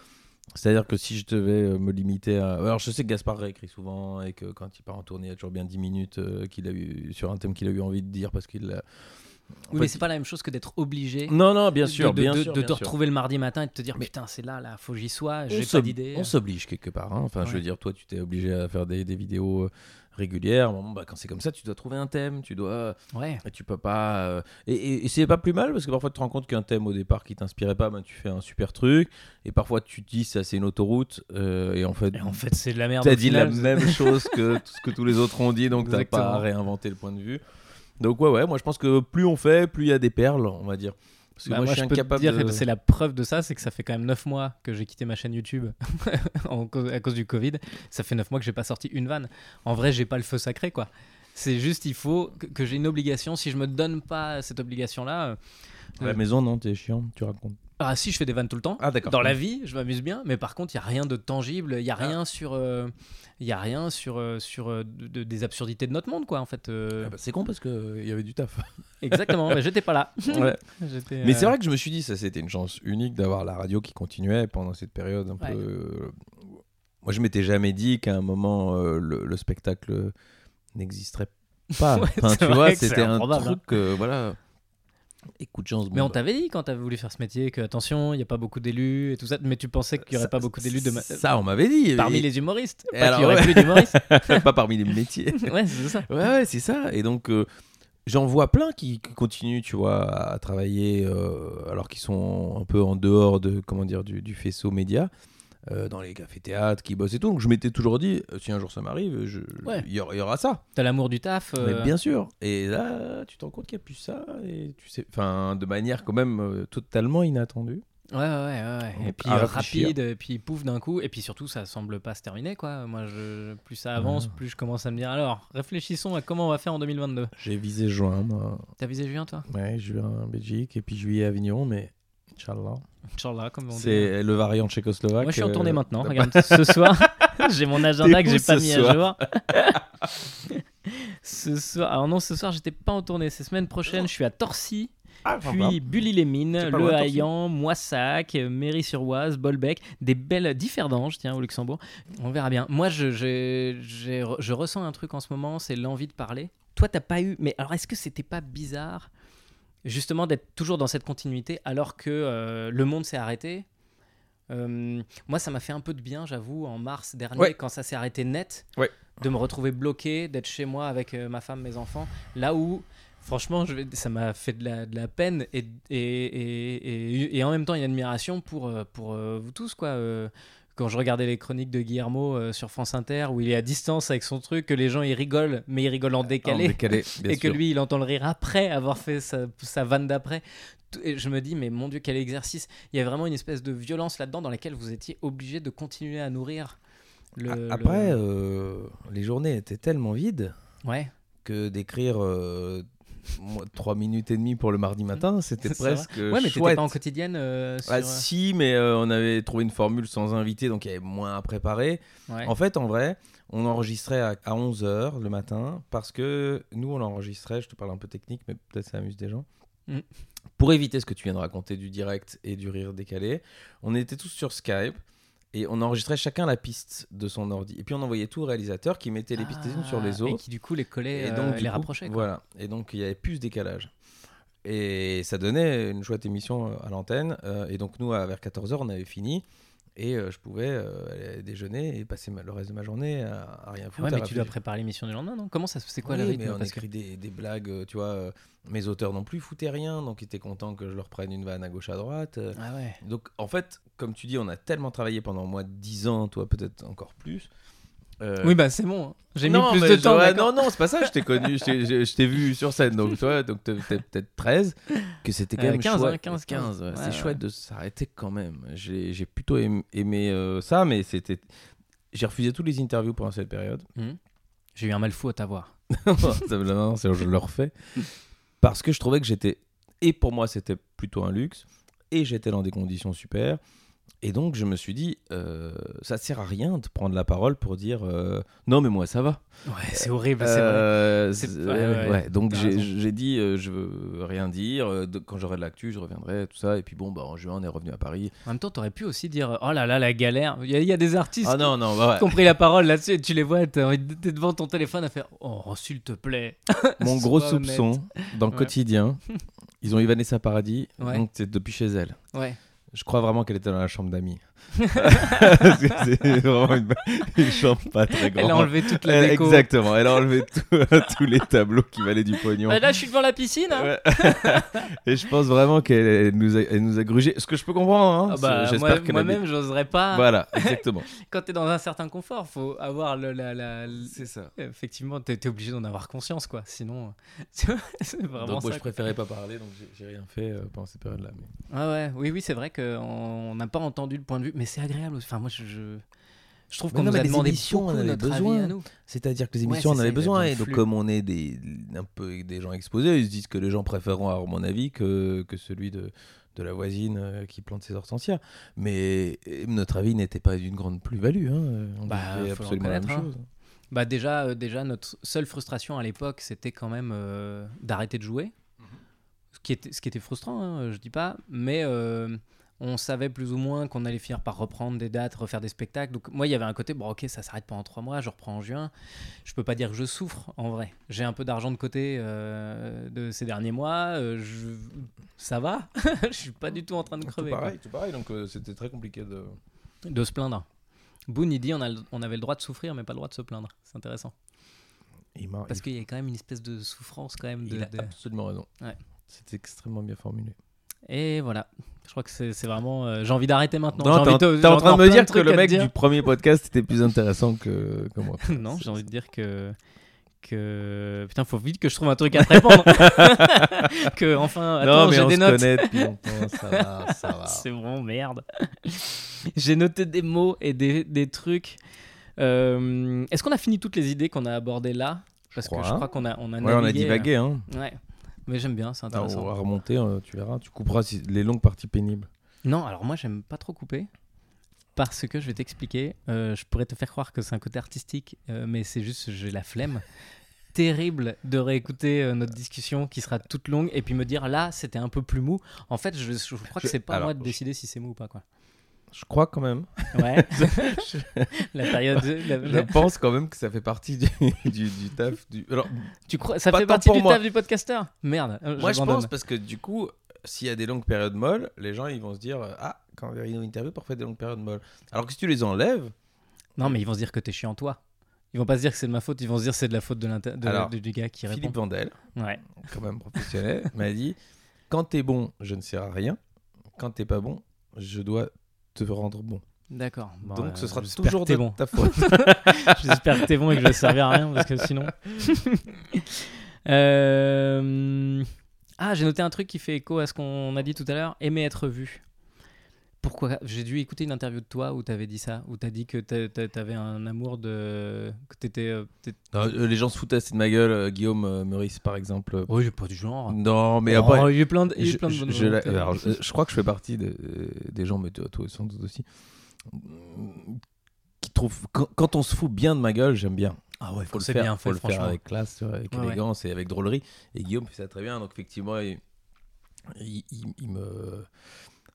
C'est-à-dire que si je devais euh, me limiter à. Alors je sais que Gaspard réécrit souvent et que quand il part en tournée, il y a toujours bien 10 minutes euh, qu'il a eu sur un thème qu'il a eu envie de dire parce qu'il. Oui, mais c'est pas la même chose que d'être obligé. Non, non, bien de- sûr, de, bien de- sûr. de bien te sûr. retrouver le mardi matin et de te dire Mais- putain c'est là là faut que j'y sois j'ai pas d'idée On s'oblige quelque part. hein. Enfin, je veux dire, toi, tu t'es obligé à faire des, des vidéos euh, régulières. Bon, bah, quand c'est comme ça, tu dois trouver un thème. Tu dois. ouais Et tu peux pas. euh, Et, et- et c'est pas plus mal parce que parfois tu te rends compte qu'un thème au départ qui t'inspirait pas, ben, tu fais un super truc. Et parfois tu te dis ça c'est une autoroute. euh, et en fait, et en fait c'est de la merde t'as au dit la final. même chose que tout ce que tous les autres ont dit, donc t'as pas Exactement. à réinventer le point de vue. Donc ouais, ouais, moi je pense que plus on fait, plus il y a des perles, on va dire. Parce que Bah, moi, moi, je suis peux te incapable dire de. c'est la preuve de ça, c'est que ça fait quand même 9 mois que j'ai quitté ma chaîne YouTube en à cause du Covid. Ça fait 9 mois que j'ai pas sorti une vanne. En vrai, j'ai pas le feu sacré, quoi. C'est juste, il faut que, que j'ai une obligation. Si je me donne pas cette obligation-là, euh, À la maison, non, t'es chiant, tu racontes. Ah si, je fais des vannes tout le temps. Ah, d'accord. Dans la vie, je m'amuse bien, mais par contre, il y a rien de tangible. Il y a rien sur, euh, il y a rien sur euh, sur euh, de- de- des absurdités de notre monde, quoi. En fait, euh, Ah bah, c'est con parce qu'il y avait du taf. exactement. mais j'étais pas là. Ouais. J'étais, Mais euh, c'est vrai que je me suis dit, ça c'était une chance unique d'avoir la radio qui continuait pendant cette période un Ouais. peu. euh, Moi, je m'étais jamais dit qu'à un moment euh, le, le spectacle n'existerait pas. Ouais, Enfin, tu vois, que c'était un improbable, truc, euh, voilà. Écoute, chance. Mais on t'avait dit quand t'avais voulu faire ce métier que attention, il y a pas beaucoup d'élus et tout ça. Mais tu pensais qu'il y aurait pas beaucoup d'élus de ma- Ça, on m'avait dit. parmi Et- les humoristes. Pas alors, y aurait ouais. plus d'humoristes. pas parmi les métiers. ouais, c'est ça. Ouais, ouais, c'est ça. Et donc, euh, j'en vois plein qui, qui continuent, tu vois, à travailler euh, alors qu'ils sont un peu en dehors de, comment dire, du, du faisceau média, euh, dans les cafés-théâtres, qui bossent et tout. Donc, je m'étais toujours dit, euh, si un jour ça m'arrive, je- Ouais. il y, aura- il y aura ça. T'as l'amour du taf. euh, Mais bien sûr. Et là, tu te rends compte qu'il n'y a plus ça. Et tu sais, enfin, de manière quand même euh, totalement inattendue. Ouais, ouais, ouais. ouais. Et puis à euh, rapide, et puis pouf d'un coup. Et puis surtout, ça semble pas se terminer, quoi. Moi, je, plus ça avance, plus je commence à me dire alors, réfléchissons à comment on va faire en 2022. J'ai visé juin, moi. T'as visé juin, toi? Ouais, juin Belgique et puis juillet Avignon, mais Inch'Allah. Inch'Allah, comme on dit. C'est le variant tchécoslovaque. Moi, je suis en euh, tournée maintenant. Regarde, ce soir, j'ai mon agenda que j'ai pas mis soir à jour. ce soir, alors non, ce soir, j'étais pas en tournée. C'est semaine prochaine, je suis à Torcy. Ah, Puis Bully-les-Mines, C'est pas Le. Haillan, Moissac, Méry-sur-Oise, Bolbec, des belles differdanges, tiens, au Luxembourg. On verra bien. Moi, je, j'ai- j'ai- je ressens un truc en ce moment, c'est l'envie de parler. Toi, t'as pas eu. Mais alors, est-ce que c'était pas bizarre, justement, d'être toujours dans cette continuité alors que euh, le monde s'est arrêté Euh, Moi, ça m'a fait un peu de bien, j'avoue, en mars dernier, Ouais. quand ça s'est arrêté net, Ouais. de me retrouver bloqué, d'être chez moi avec euh, ma femme, mes enfants, là où franchement, je ça m'a fait de la, de la peine et, et, et, et- en même temps une admiration pour, pour vous tous. Quoi. Quand je regardais les chroniques de Guillermo euh, sur France Inter, où il est à distance avec son truc, que les gens ils rigolent, mais ils rigolent en En décalé, décalé, bien et que sûr. lui il entend le rire après avoir fait sa, sa vanne d'après. Et je me dis, mais mon Dieu, quel exercice! Il y a vraiment une espèce de violence là-dedans dans laquelle vous étiez obligé de continuer à nourrir. Le, Après, le- euh, les journées étaient tellement vides ouais. que d'écrire euh, moi, trois minutes et demie pour le mardi matin, c'était vrai. presque Ouais, mais t'étais pas en quotidienne euh, sur... Ah, si, mais euh, on avait trouvé une formule sans invité, donc il y avait moins à préparer. Ouais. En fait, en vrai, on enregistrait à, 11h le matin parce que nous, on enregistrait, je te parle un peu technique, mais peut-être ça amuse des gens. Mm. Pour éviter ce que tu viens de raconter du direct et du rire décalé, on était tous sur Skype et on enregistrait chacun la piste de son ordi. Et puis on envoyait tout au réalisateur qui mettait les pistes les unes sur les Ah, Et autres. qui du coup les collait, Et euh, donc, les coup, rapprochait. quoi. Voilà. Et donc, il y avait plus ce décalage. Et ça donnait une chouette émission euh, à l'antenne. Euh, et donc, nous, à vers 14h, on avait fini. Et euh, je pouvais euh, aller déjeuner et passer ma- le reste de ma journée à, à rien foutre. Ouais, à mais tu dois préparer l'émission du lendemain, non? Comment ça C'est quoi Oui, rythme mais on que- écrit des, des blagues, euh, tu vois. mes auteurs non plus foutaient rien, donc ils étaient contents que je leur prenne une vanne à gauche à droite. Ah ouais. Donc, en fait, comme tu dis, on a tellement travaillé pendant au moins 10 ans, toi peut-être encore plus. Euh, Oui, bah c'est bon. hein. J'ai mis plus de temps. ouais, non, non, c'est pas ça. Je t'ai connu, je t'ai- vu sur scène, donc toi, donc t'es peut-être 13, que c'était quand Euh, même 15, chouette. hein, 15, 15, ouais, ouais, c'est chouette de s'arrêter quand même. J'ai j'ai plutôt aimé, aimé, euh, ça, mais c'était. J'ai refusé toutes les interviews pendant cette période. Mhm. J'ai eu un mal fou à t'avoir. Non, je le refais parce que je trouvais que j'étais et pour moi c'était plutôt un luxe et j'étais dans des conditions super. Et donc je me suis dit, euh, ça sert à rien de prendre la parole pour dire euh, non mais moi ça va. Ouais, c'est horrible. Euh, C'est- ouais, ouais. Donc j'ai dit, euh, je veux rien dire. de- quand j'aurai de l'actu, je reviendrai, tout ça. Et puis bon, bah, en juin, on est revenu à Paris. En même temps, t'aurais pu aussi dire Oh là là, la galère. Il y, a- il y a des artistes Ah non, non, bah, qui ont pris la parole là-dessus et tu les vois, t'es devant ton téléphone à faire Oh, s'il te plaît. Mon gros Sois honnête. soupçon dans quotidien, ils ont eu Vanessa Paradis, donc c'est depuis chez elle. Ouais. Je crois vraiment qu'elle était dans la chambre d'amis. Parce que c'est vraiment une, une chambre pas très grande. Elle a enlevé toute la déco. Exactement, elle a enlevé tout- tous les tableaux qui valaient du pognon. Ah, là, je suis devant la piscine. hein. Et je pense vraiment qu'elle elle nous, a, elle nous a grugé. Ce que je peux comprendre. Hein. Ah bah, J'espère moi- moi-même, j'oserais pas. Voilà, exactement. Quand t'es dans un certain confort, faut avoir le, la, la- le- C'est ça. Effectivement, t'es es obligé d'en avoir conscience, quoi. Sinon, c'est vraiment Donc moi, ça. je préférais pas parler, donc j'ai- j'ai rien fait euh, pendant cette période-là. mais- Ah ouais, oui, oui, c'est vrai qu'on n'a pas entendu le point de vue, mais c'est agréable. Enfin, moi, je, je, Je trouve qu'on nous a les demandé émissions, beaucoup on avait notre besoin. avis à nous. C'est-à-dire que les Ouais, émissions, c'est on avait besoin. Et donc, comme on est des, un peu des gens exposés, ils se disent que les gens préféreront avoir mon avis que, que celui de, de la voisine euh, qui plante ses hortensias. Mais notre avis n'était pas d'une grande plus-value. Hein. On Bah, disait faut le absolument la même reconnaître, hein. chose. Bah déjà, euh, déjà, notre seule frustration à l'époque, c'était quand même euh, d'arrêter de jouer. Ce, qui était, ce qui était frustrant, hein, je dis pas. Mais euh, on savait plus ou moins qu'on allait finir par reprendre des dates, refaire des spectacles. Donc moi, il y avait un côté, bon ok, ça s'arrête pendant trois mois, je reprends en juin. Je peux pas dire que je souffre, en vrai. J'ai un peu d'argent de côté euh, de ces derniers mois. euh, je... Ça va Je suis pas du tout en train de Tout crever. quoi. pareil, tout pareil. Donc, euh, c'était très compliqué de. De se plaindre. Boone, il dit on, a le- on avait le droit de souffrir, mais pas le droit de se plaindre. C'est intéressant. Il Parce qu'il y a quand même une espèce de souffrance quand même. il, De, il a de- absolument raison. Ouais. C'est extrêmement bien formulé. Et voilà. Je crois que c'est vraiment. euh, j'ai envie d'arrêter maintenant. T'es en, de- en train de me dire que le mec du premier podcast était plus intéressant que, que moi. non, j'ai envie de dire que. Que. Putain, faut vite que je trouve un truc à te répondre. que enfin. Attends, non, mais j'ai on des se notes. connaît depuis longtemps, ça va, ça va. C'est vraiment merde. j'ai noté des mots et des, des trucs. Euh, Est-ce qu'on a fini toutes les idées qu'on a abordées là? Parce que crois. je crois qu'on a, on a Ouais, on a divagué, hein. euh, Ouais. Mais j'aime bien, c'est Ah, intéressant. on va remonter, euh, tu verras. Tu couperas si- les longues parties pénibles. Non, alors moi j'aime pas trop couper parce que je vais t'expliquer. euh, je pourrais te faire croire que c'est un côté artistique, euh, mais c'est juste j'ai la flemme. Terrible de réécouter euh, notre discussion qui sera toute longue et puis me dire là c'était un peu plus mou. En fait, je, je crois que Je- c'est pas alors, moi de je- décider si c'est mou ou pas quoi. Je crois quand même. Ouais. la période. la- Je pense quand même que ça fait partie du, du, du taf. Du... Alors, tu crois ça fait partie pour du moi. taf du podcasteur? Merde. euh, moi, je pense parce que du coup, s'il y a des longues périodes molles, les gens ils vont se dire Ah, quand Verino interview, parfois des longues périodes molles. Alors que si tu les enlèves, Non, mais ils vont se dire que t'es chiant toi. Ils vont pas se dire que c'est de ma faute, ils vont se dire que c'est de la faute de de- Alors, du, du gars qui répond. Philippe Vandel, Ouais. quand même professionnel, m'a dit Quand t'es bon, je ne sers à rien. Quand t'es pas bon, je dois te rendre bon. D'accord. Bon, Donc euh, ce sera j'espère toujours de bon. ta faute. J'espère que t'es bon et que je vais servir à rien parce que sinon. Euh, Ah, j'ai noté un truc qui fait écho à ce qu'on a dit tout à l'heure aimer être vu. Pourquoi J'ai dû écouter une interview de toi où t'avais dit ça, où t'as dit que t'a- t'avais un amour de. que t'étais. euh, euh, les gens se foutent assez de ma gueule. euh, Guillaume Meurice, par exemple. Oh, j'ai pas du genre. Non, mais Oh, après. il y a plein de, il y a je, plein de je- bonnes je alors, je, je crois que je fais partie de- des gens, mais toi, toi sans doute aussi, qui trouvent quand, quand on se fout bien de ma gueule, j'aime bien. Ah ouais, Faut le faire, bien faut fait, le faire avec classe, tu vois, avec Ouais, ouais. élégance et avec drôlerie. Et Guillaume fait ça très bien, donc effectivement, il, il- il- il me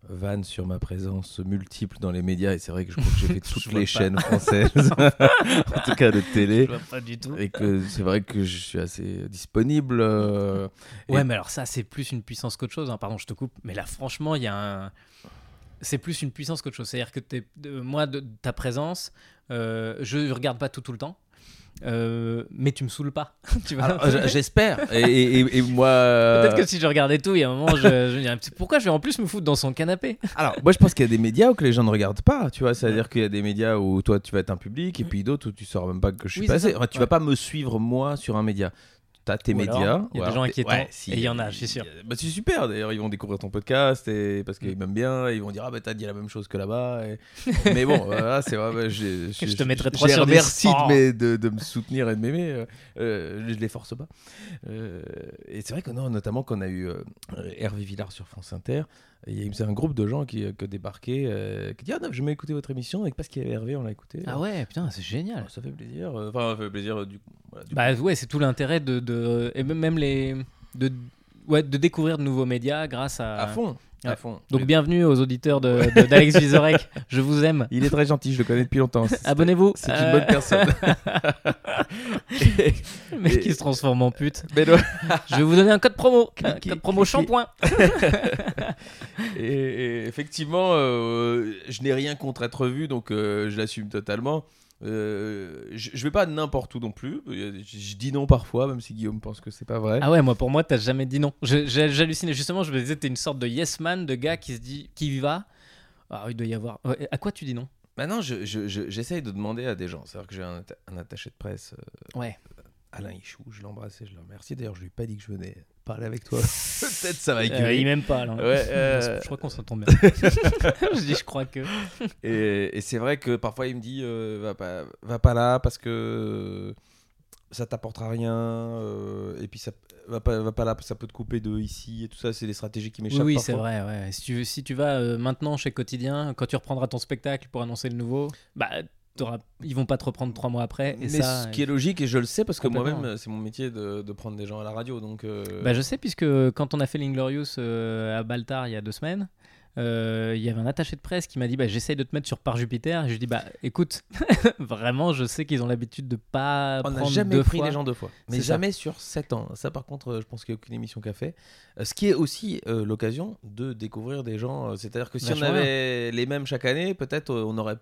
vanne sur ma présence multiple dans les médias. Et c'est vrai que je crois que j'ai fait toutes les pas. chaînes françaises, en tout cas de télé. Je vois pas du tout. Et que c'est vrai que je suis assez disponible. euh, et- Ouais, mais alors ça, c'est plus une puissance qu'autre chose. hein. Pardon, je te coupe. Mais là, franchement, il y a un. C'est plus une puissance qu'autre chose. C'est-à-dire que moi, de, ta présence, euh, je regarde pas tout tout le temps. Euh, mais tu me saoules pas. j'espère. Et, et- et moi. Peut-être que si je regardais tout, il y a un moment, je, je me dirais, pourquoi je vais en plus me foutre dans son canapé? Alors, moi, je pense qu'il y a des médias où que les gens ne regardent pas. Tu vois, c'est-à-dire qu'il y a des médias où toi, tu vas être un public, et puis d'autres où tu sauras même pas que je suis Oui, passé. Enfin, tu Ouais. vas pas me suivre moi sur un média. T'as tes médias. il y a des gens inquiétants, si, et il y en a, je suis sûr. Bah, c'est super. D'ailleurs, ils vont découvrir ton podcast et parce qu'ils Mm. m'aiment bien. et ils vont dire ah bah t'as dit la même chose que là-bas. et- Mais bon, voilà, c'est vrai. bah, je te mettrai trois sur Oh. de, de, de me soutenir et de m'aimer. euh, euh, je les force pas. Euh, et c'est vrai que non, notamment quand on a eu euh, Hervé Villard sur France Inter. Il y a eu c'est un groupe de gens qui, qui débarquaient, euh, qui dit Ah non, je vais écouter votre émission, et parce qu'il y avait Hervé, on l'a écouté. Ah ouais, putain, c'est génial. Alors, ça fait plaisir. euh, Enfin, ça fait plaisir euh, du voilà, du Bah coup. ouais, c'est tout l'intérêt de, de. Et même les. De, ouais, de découvrir de nouveaux médias grâce à. à fond. Ouais. À fond. Donc Mais- bienvenue aux auditeurs de- de- d'Alex Vizorek. Je vous aime. Il est très gentil, je le connais depuis longtemps. Abonnez-vous. C'est Euh, une bonne personne. Et- Le mec Et- qui se transforme en pute. mais non, Je vais vous donner un code promo. Un code promo shampoing. et, et effectivement, euh, je n'ai rien contre être vu, donc euh, je l'assume totalement. Euh, je, je vais pas n'importe où non plus. Je, je dis non parfois, même si Guillaume pense que c'est pas vrai. Ah ouais, moi pour moi, t'as jamais dit non. J'hallucinais justement. Je me disais, t'es une sorte de yes man, de gars qui se dit, qui y va. Ah, il doit y avoir. À quoi tu dis non? Maintenant, je- j'essaye de demander à des gens. C'est-à-dire que j'ai un, atta- un attaché de presse euh, Ouais. Alain Ichou, je l'embrasse et je le remercie. D'ailleurs, je lui ai pas dit que je venais parler avec toi. Peut-être ça va Euh, écumer. il m'aime pas là. Ouais, euh, Je crois qu'on s'entend bien. je dis je crois que. Et, et c'est vrai que parfois il me dit euh, va, pas, va pas là parce que ça t'apportera rien. euh, et puis ça va pas, va pas là parce que ça peut te couper de ici et tout ça. C'est des stratégies qui Oui, m'échappent. oui, parfois. c'est vrai. Ouais. Si, tu, si tu vas euh, maintenant chez Quotidien, quand tu reprendras ton spectacle pour annoncer le nouveau, bah, ils vont pas te reprendre trois mois après. Et Mais ça, ce qui est logique et je le sais parce que moi-même c'est mon métier de, de prendre des gens à la radio donc. euh, Bah, je sais, puisque quand on a fait l'Inglorious euh, à Baltar il y a deux semaines, euh, il y avait un attaché de presse qui m'a dit bah, J'essaye de te mettre sur Par Jupiter. Et je lui dis Bah écoute, vraiment, je sais qu'ils ont l'habitude de pas On n'a prendre jamais deux pris fois. des gens deux fois. Mais ça. jamais sur 7 ans. Ça, par contre, euh, je pense qu'il n'y a aucune émission qu'a fait. Euh, Ce qui est aussi euh, l'occasion de découvrir des gens. euh, C'est-à-dire que si on avait les mêmes chaque année, peut-être euh, on n'aurait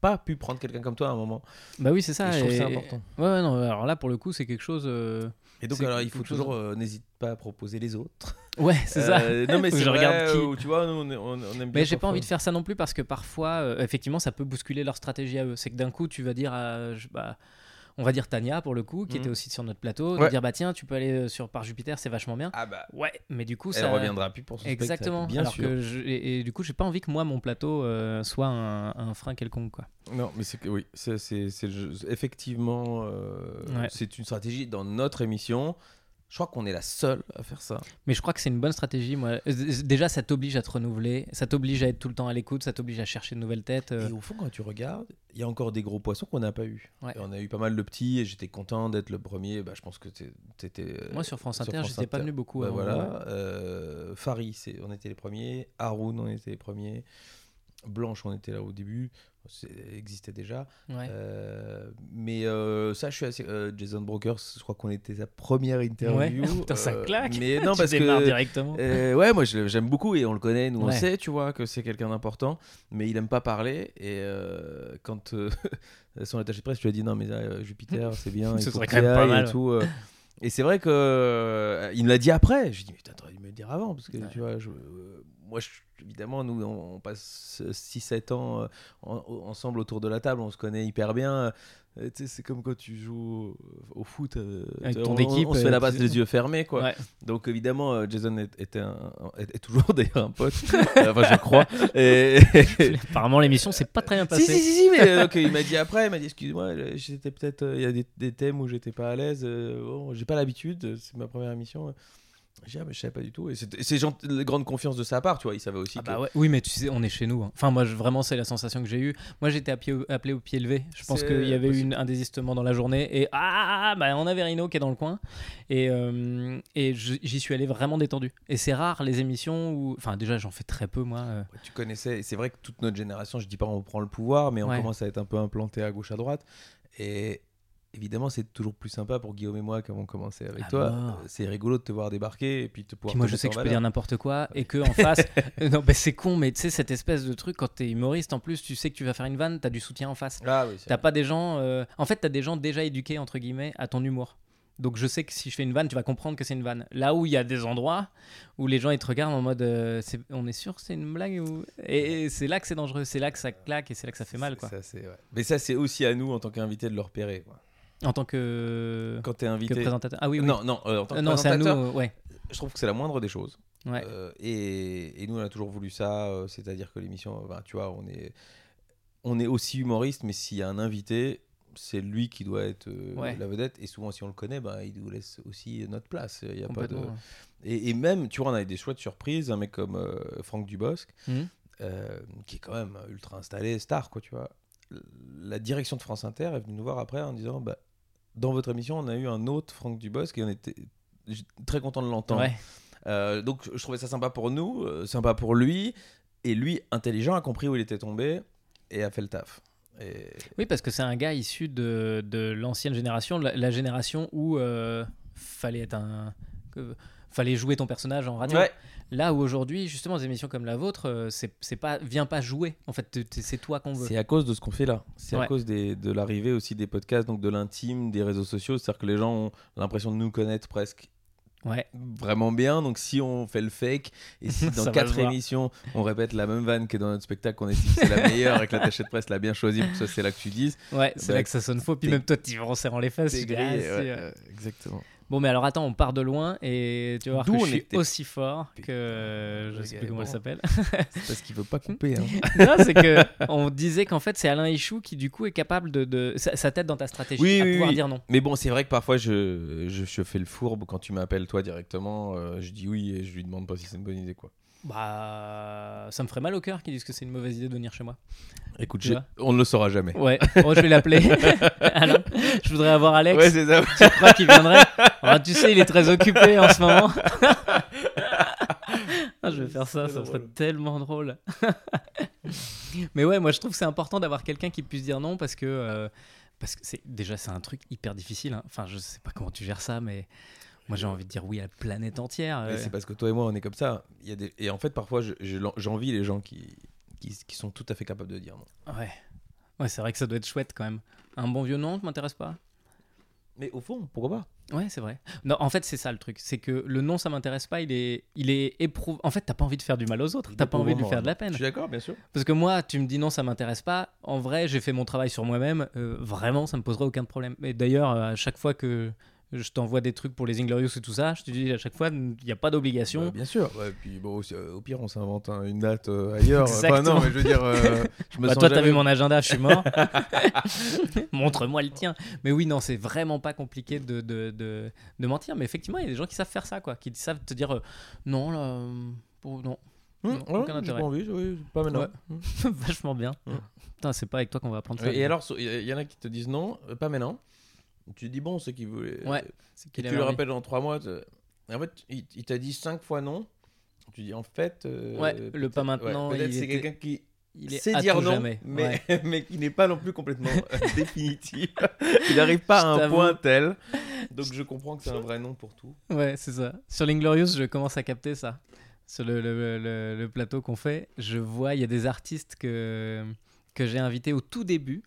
pas pu prendre quelqu'un comme toi à un moment. Bah oui, c'est ça. Et je trouve et- ça important. Ouais, ouais, non, alors là, pour le coup, c'est quelque chose. euh, Et donc, C'est alors, il faut chose- toujours, euh, n'hésite pas à proposer les autres. Ouais, c'est ça. Euh, non, mais c'est je vrai, regarde qui. tu vois, nous, on, on- on aime bien. Mais j'ai pas envie de faire ça non plus parce que parfois, effectivement, ça peut bousculer leur stratégie à eux. C'est que d'un coup, tu vas dire à. je- bah, on va dire Tania pour le coup, qui Mhm. était aussi sur notre plateau, de Ouais. dire bah tiens, tu peux aller euh, sur Par Jupiter, c'est vachement bien. Ah bah, Ouais, mais du coup, elle ça. reviendra plus pour son Exactement. spectacle, bien Alors sûr. que je- et, et du coup, j'ai pas envie que moi, mon plateau, euh, soit un, un frein quelconque. Quoi. Non, mais c'est que oui, c'est effectivement, euh, Ouais. c'est une stratégie dans notre émission. Je crois qu'on est la seule à faire ça. Mais je crois que c'est une bonne stratégie. Moi. Euh, Déjà, ça t'oblige à te renouveler, ça t'oblige à être tout le temps à l'écoute, ça t'oblige à chercher de nouvelles têtes. euh. Et au fond, quand tu regardes, il y a encore des gros poissons qu'on n'a pas eu. Ouais. On a eu pas mal de petits et j'étais content d'être le premier. Bah, je pense que t'es- t'étais. euh, Moi, sur France Inter, j'étais pas venu beaucoup. Bah, avant, voilà. Euh, Farid, on était les premiers. Haroun, on était les premiers. Blanche, on était là au début. Existait déjà. Ouais. Euh, mais euh, ça, je suis assez. euh, Jason Brokers, je crois qu'on était sa première interview. Ouais. Putain, ça claque. Mais non, Tu parce que. directement. Ouais, moi j'aime beaucoup et on le connaît, nous on Ouais. sait, tu vois, que c'est quelqu'un d'important, mais il aime pas parler. Et quand son attaché de presse, tu lui as dit non, mais Jupiter, c'est bien, il faut serait quand même pas mal, Et, tout. Et c'est vrai que il me l'a dit après. Je dis mais t'aurais dû me le dire avant parce que tu vois, je- moi je- évidemment nous on, on passe 6-7 ans euh, en- ensemble autour de la table, on se connaît hyper bien. Euh, c'est comme quand tu joues au, au foot, euh, Avec ton on, équipe, on se fait la base tu- les yeux fermés quoi. Ouais. Donc évidemment, Jason est, était un- est, est toujours d'ailleurs un pote, enfin je crois. Et... Apparemment, l'émission s'est pas très bien passée. si, si, si, mais il m'a dit après, il m'a dit excuse-moi, j'étais peut-être, il y a des, des thèmes où j'étais pas à l'aise, bon, j'ai pas l'habitude, c'est ma première émission. J'ai ah, mais je savais pas du tout. Et c'est la grande confiance de sa part, tu vois, il savait aussi Ah que. bah ouais. Oui, mais tu sais, on est chez nous. hein. Enfin, moi, je- vraiment, c'est la sensation que j'ai eue. Moi, j'étais appelé, au- pied levé. Je pense qu'il y avait eu un désistement dans la journée. Et ah, bah, on avait Rino qui est dans le coin. Et, euh, et j'y suis allé vraiment détendu. Et c'est rare les émissions où. Enfin, déjà, j'en fais très peu, moi. euh. Tu connaissais, c'est vrai que toute notre génération, je dis pas on prend le pouvoir, mais on Ouais. commence à être un peu implanté à gauche à droite. Et évidemment, c'est toujours plus sympa pour Guillaume et moi quand on commençait avec À toi. Euh, C'est rigolo de te voir débarquer et puis de te pouvoir. Puis moi, te je sais que je peux dire n'importe quoi et que en face, euh, non, bah, c'est con, mais tu sais cette espèce de truc quand t'es humoriste, en plus, tu sais que tu vas faire une vanne, t'as du soutien en face. Ah oui, T'as pas des gens. euh, En fait, t'as des gens déjà éduqués entre guillemets à ton humour. Donc je sais que si je fais une vanne, tu vas comprendre que c'est une vanne. Là où il y a des endroits où les gens ils te regardent en mode, euh, on est sûr que c'est une blague ou... et, et c'est là que c'est dangereux, c'est là que ça claque et c'est là que ça fait mal quoi. Ça, ouais. Mais ça, c'est aussi à nous en tant qu'invité de le repérer. quoi. En tant que, Quand t'es que invité. présentateur. Ah oui, oui. Non, non, euh, en tant que Euh, non, c'est à nous. ouais. je trouve que c'est la moindre des choses. Ouais. Euh, et, et nous, on a toujours voulu ça, euh, c'est-à-dire que l'émission, ben, tu vois, on est, on est aussi humoriste, mais s'il y a un invité, c'est lui qui doit être euh, Ouais. la vedette. Et souvent, si on le connaît, ben, il nous laisse aussi notre place. Il y a pas de... Et, et même, tu vois, on a eu des chouettes surprises. Un mec comme Franck Dubosc, euh, qui est quand même ultra installé, star, quoi, tu vois. La direction de France Inter est venue nous voir après en disant bah, Dans votre émission, on a eu un autre Franck Dubosc et on était très content de l'entendre. Ouais. Euh, donc je trouvais ça sympa pour nous, euh, sympa pour lui. Et lui, intelligent, a compris où il était tombé et a fait le taf. Et... Oui, parce que c'est un gars issu de, de l'ancienne génération, la, la génération où euh, fallait être un. Fallait jouer ton personnage en radio. Ouais. Là où aujourd'hui, justement, des émissions comme la vôtre, euh, c'est c'est pas, viens pas jouer. En fait, c'est toi qu'on veut. C'est à cause de ce qu'on fait là. C'est Ouais. à cause des- de l'arrivée aussi des podcasts, donc de l'intime, des réseaux sociaux. C'est-à-dire que les gens ont l'impression de nous connaître presque Ouais. vraiment bien. Donc si on fait le fake et si dans quatre émissions on répète la même vanne que dans notre spectacle qu'on estime que c'est la meilleure et que l'attaché de presse l'a bien choisi pour que ça c'est là que tu dises, Ouais, c'est Bah, là que ça sonne faux. Puis même toi, tu vas en serrant les fesses. ah, grillé, ouais, euh. euh, exactement. Bon, mais alors attends, on part de loin et tu vas voir que je suis était- aussi fort que je sais plus comment elle s'appelle. C'est parce qu'il veut pas couper. hein. non, c'est que on disait qu'en fait c'est Alain Ichou qui du coup est capable de, de sa, sa tête dans ta stratégie Oui, à oui, pouvoir oui. dire non. Mais bon, c'est vrai que parfois je, je, je fais le fourbe quand tu m'appelles toi directement. euh, je dis oui et je lui demande pas si c'est une bonne idée quoi. Bah, ça me ferait mal au cœur qu'ils disent que c'est une mauvaise idée de venir chez moi. Écoute, on ne le saura jamais. Ouais, bon, je vais l'appeler. Alain, je voudrais avoir Alex. Ouais, c'est ça. tu crois qu'il viendrait Ah, Tu sais, il est très occupé en ce moment. Ah, je vais faire ça, ça serait tellement drôle. Mais ouais, moi je trouve que c'est important d'avoir quelqu'un qui puisse dire non parce que euh, parce que c'est déjà c'est un truc hyper difficile. hein. Enfin, je sais pas comment tu gères ça, mais moi j'ai envie de dire oui à la planète entière. Mais euh. c'est parce que toi et moi, on est comme ça. Il y a des... Et en fait, parfois, je- je- j'envie les gens qui, qui, qui sont tout à fait capables de dire non. Ouais, ouais, c'est vrai que ça doit être chouette quand même. Un bon vieux non, m'intéresse pas. Mais au fond, pourquoi pas? Ouais, c'est vrai. Non, en fait, c'est ça le truc. C'est que le non, ça m'intéresse pas. Il est, il est éprouvé. En fait, t'as pas envie de faire du mal aux autres. T'as pas envie de lui faire de la peine. Je suis d'accord, bien sûr. Parce que moi, tu me dis non, ça m'intéresse pas. En vrai, j'ai fait mon travail sur moi-même. Euh, vraiment, ça me poserait aucun problème. Et d'ailleurs, euh, à chaque fois que je t'envoie des trucs pour les Inglorious et tout ça, je te dis à chaque fois, il n'y a pas d'obligation. Bah, bien sûr. Ouais, puis bon, euh, au pire, on s'invente un- une date euh, ailleurs. Enfin, non, mais je veux dire, euh, je me Bah, sens toi, t'as jamais- vu mon agenda, je suis mort. Montre-moi le tien. Mais oui, non, c'est vraiment pas compliqué de, de, de, de mentir. Mais effectivement, il y a des gens qui savent faire ça, quoi. Qui savent te dire non, là, non. Non, ouais, aucun j'ai intérêt. pas envie, oui, pas maintenant. Ouais. Hum. Vachement bien. Mm. Putain, c'est pas avec toi qu'on va apprendre ça. Et alors, il y en a qui te disent non, pas maintenant. Tu dis bon, c'est qu'il voulait. Ouais, c'est Et qu'il tu le rappelles dans trois mois. en fait, il, il t'a dit cinq fois non. Tu dis en fait. euh, Ouais, le pas maintenant, Peut-être c'est était- quelqu'un qui Il est sait dire non, jamais. mais, Ouais. mais qui n'est pas non plus complètement euh, définitif. il n'arrive pas Je à un t'avoue. point tel. Donc je comprends que c'est un vrai non pour tout. Ouais, c'est ça. Sur l'Inglorious, je commence à capter ça. Sur le, le- le- le plateau qu'on fait, je vois, il y a des artistes que, que j'ai invités au tout début.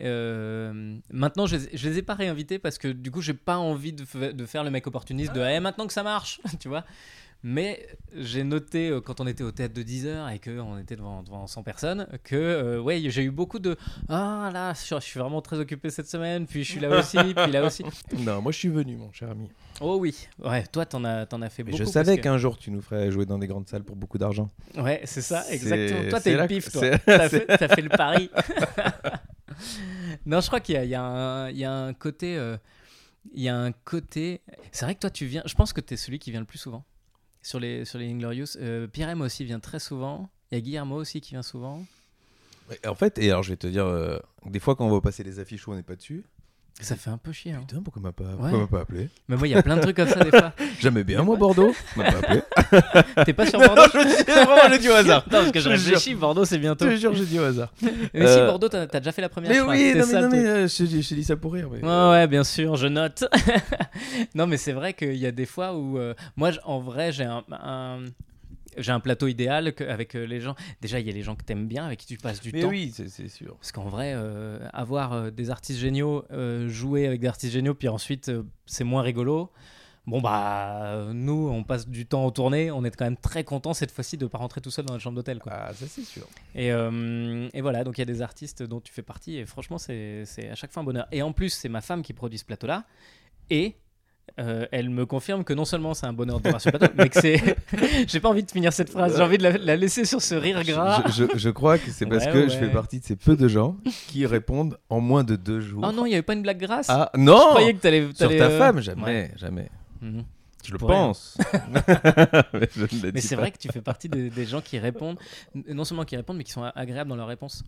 Euh, maintenant, je, les- je les ai pas réinvités parce que du coup, j'ai pas envie de, fa- de faire le mec opportuniste de Eh, maintenant que ça marche, tu vois. Mais j'ai noté euh, quand on était au théâtre de 10 heures et qu'on était devant, devant 100 personnes que euh, ouais, j'ai eu beaucoup de Ah là, je, je suis vraiment très occupé cette semaine, puis je suis là aussi, puis là aussi. Non, moi je suis venu, mon cher ami. Oh oui, ouais, toi t'en as, t'en as fait Mais beaucoup. je savais qu'un jour tu nous ferais jouer dans des grandes salles pour beaucoup d'argent. Ouais, c'est ça, exactement. Toi, t'es le pif, toi. fait, t'as fait le pari. non, je crois qu'il y y a un, côté. euh, il y a un côté. C'est vrai que toi, tu viens. Je pense que t'es celui qui vient le plus souvent sur les, sur les Inglorious. Euh, aussi vient très souvent. Il y a Guillermo aussi qui vient souvent. En fait, et alors je vais te dire, euh, des fois quand on va passer les affiches où on n'est pas dessus, Ça fait un peu chier. hein. putain, pourquoi m'a pas, Ouais. m'a pas appelé? Mais moi, il y a plein de trucs comme ça des fois. J'aimais bien moi Bordeaux, m'a pas appelé. T'es pas sur Bordeaux? Je dis vraiment, je dis au hasard. Non, parce que je réfléchis, Bordeaux, c'est bientôt. Je te jure, je dis au hasard. Mais si, Euh, Bordeaux, t'as t'as déjà fait la première Mais oui, non mais, ça, non, mais euh, je, je- je dis ça pour rire. Mais, Ouais, ouais, bien sûr, je note. non, mais c'est vrai qu'il y a des fois où. euh, moi, en vrai, j'ai un. un- j'ai un plateau idéal que- avec euh, les gens. Déjà, il y a les gens que t'aimes bien, avec qui tu passes du mais temps. oui, c'est sûr. Parce qu'en vrai, euh, avoir euh, des artistes géniaux, euh, jouer avec des artistes géniaux, puis ensuite, euh, c'est moins rigolo. Bon, bah, nous, on passe du temps en tournée. On est quand même très content cette fois-ci de pas rentrer tout seul dans la chambre d'hôtel. Ah, ça c'est sûr. Et, et voilà, donc il y a des artistes dont tu fais partie, et franchement, c'est à chaque fois un bonheur. Et en plus, c'est ma femme qui produit ce plateau-là, et euh, elle me confirme que non seulement c'est un bonheur de voir ce plateau, mais que c'est. J'ai pas envie de finir cette phrase, j'ai envie de la, la laisser sur ce rire gras. Je, je- je crois que c'est parce Ouais, que je fais partie de ces peu de gens qui répondent en moins de deux jours. Oh non, il y avait pas une blague grasse Ah non Je croyais que t'allais. Sur ta euh, femme, jamais, ouais. jamais. Mhm. Je le pense. mais je Mais c'est vrai que tu fais partie des, des gens qui répondent, non seulement qui répondent, mais qui sont agréables dans leurs réponses.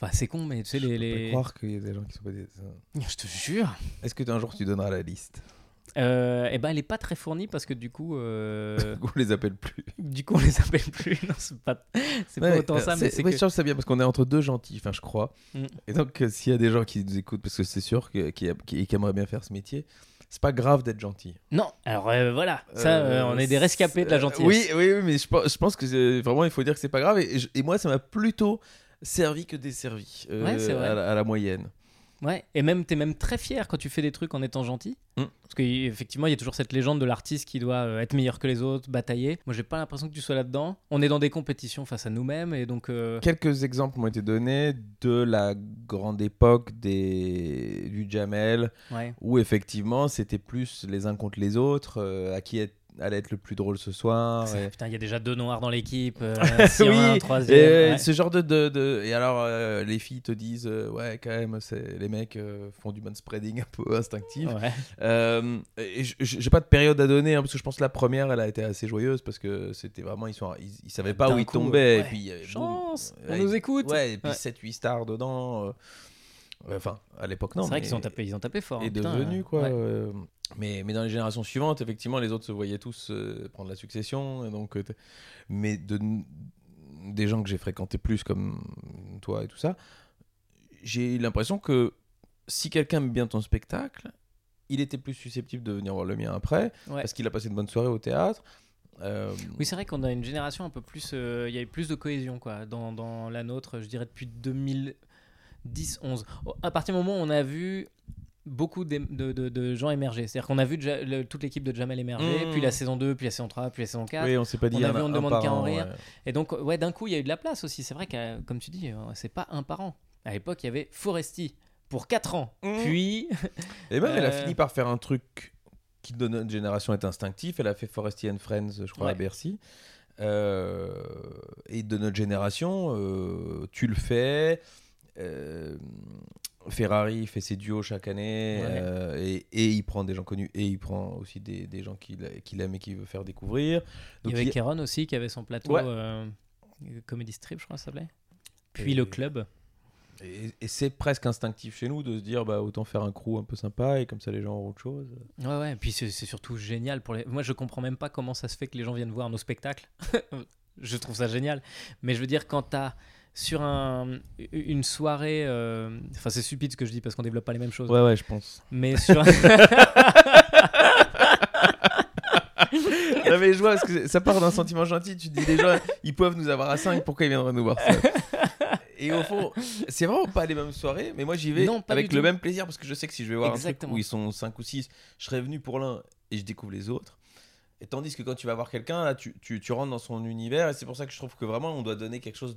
Enfin, c'est con, mais tu sais, Je les. peux pas les... croire qu'il y a des gens qui sont pas des. Je te jure Est-ce que un jour tu donneras la liste? Euh, Eh ben, elle est pas très fournie parce que du coup. euh, On les appelle plus. Du coup, on les appelle plus. Non, c'est pas, c'est pas Ouais, autant ça, mais c'est ouais, que. je ça bien parce qu'on est entre deux gentils, enfin je crois. Mm. Et donc euh, s'il y a des gens qui nous écoutent, parce que c'est sûr que- qui, aimeraient bien faire ce métier, c'est pas grave d'être gentil. Non, alors euh, voilà, ça, euh, on est des rescapés de la gentillesse. Oui, oui, oui, mais je pense, je pense que vraiment il faut dire que c'est pas grave. Et, et je- et moi ça m'a plutôt servi que desservi euh, Ouais, à la moyenne. Ouais, et même t'es même très fier quand tu fais des trucs en étant gentil. Mm. Parce qu'effectivement, il y a toujours cette légende de l'artiste qui doit euh, être meilleur que les autres, batailler. Moi, j'ai pas l'impression que tu sois là-dedans. On est dans des compétitions face à nous-mêmes, et donc. euh, Quelques exemples m'ont été donnés de la grande époque des... du Jamel, ouais. où effectivement c'était plus les uns contre les autres, euh, à qui est- allait être le plus drôle ce soir. et- Putain, il y a déjà deux noirs dans l'équipe. euh, un oui, troisième. et ouais. ce genre de, de, de- Et alors, euh, les filles te disent, euh, ouais, quand même, c'est... les mecs font du manspreading un peu instinctif. Ouais. Et j'ai pas de période à donner, hein, parce que je pense que la première, elle a été assez joyeuse, parce que c'était vraiment, ils, sont, ils, ils savaient pas D'un où ils coup, tombaient. ouais. Et puis, Chance, on nous écoute. Ouais, et puis Ouais. 7-8 stars dedans. Euh, Enfin, à l'époque, non. C'est vrai qu'ils ont tapé, ils ont tapé fort. est hein, putain, devenu euh, quoi. ouais. euh, mais, mais dans les générations suivantes, effectivement, les autres se voyaient tous euh, prendre la succession. Et donc, euh, mais de, des gens que j'ai fréquentés plus comme toi et tout ça, j'ai eu l'impression que si quelqu'un aime bien ton spectacle, il était plus susceptible de venir voir le mien après, Ouais. parce qu'il a passé une bonne soirée au théâtre. Euh, Oui, c'est vrai qu'on a une génération un peu plus. euh, Il y a eu plus de cohésion quoi, dans, dans la nôtre, je dirais depuis 2010-11. À partir du moment où on a vu beaucoup de, de- de gens émerger, c'est-à-dire qu'on a vu Ja- le- toute l'équipe de Jamel émerger, Mm. puis la saison 2, puis la saison 3, puis la saison 4. oui, on s'est pas dit. on a un- vu, on un demande qu'à en rire. ouais. Et donc, ouais, d'un coup, il y a eu de la place aussi. C'est vrai que, comme tu dis, euh, c'est pas un par an. À l'époque, il y avait Foresti pour 4 ans. Mm. Puis, Et même, elle a Euh, fini par faire un truc qui de notre génération est instinctif. Elle a fait Forestier and Friends, je crois, à. Bercy. Euh, et de notre génération, euh, tu le fais. Euh, Ferrari fait ses duos chaque année Ouais. euh, et, et il prend des gens connus et il prend aussi des, des gens qu'il aime et qu'il veut faire découvrir. il y avait il- Kéron aussi qui avait son plateau Ouais. euh, Comedy Strip, je crois que ça s'appelait. Puis Et- le club. et, et c'est presque instinctif chez nous de se dire bah, autant faire un crew un peu sympa et comme ça les gens auront autre chose. Ouais, ouais. Et puis c'est c'est surtout génial pour les. Moi, je comprends même pas comment ça se fait que les gens viennent voir nos spectacles. je trouve ça génial. Mais je veux dire, quand t'as sur un, une soirée. euh, Enfin, c'est stupide ce que je dis parce qu'on développe pas les mêmes choses. Ouais, ouais, je pense. Mais sur. Non mais je vois, parce que ça part d'un sentiment gentil, tu te dis les gens, ils peuvent nous avoir à 5, pourquoi ils viendraient nous voir ça Et au fond, c'est vraiment pas les mêmes soirées, mais moi j'y vais Non, pas avec du le tout. même plaisir, parce que je sais que si je vais voir un Exactement. truc où ils sont 5 ou 6, je serais venu pour l'un et je découvre les autres. Et tandis que quand tu vas voir quelqu'un, là, tu, tu, tu rentres dans son univers, et c'est pour ça que je trouve que vraiment on doit donner quelque chose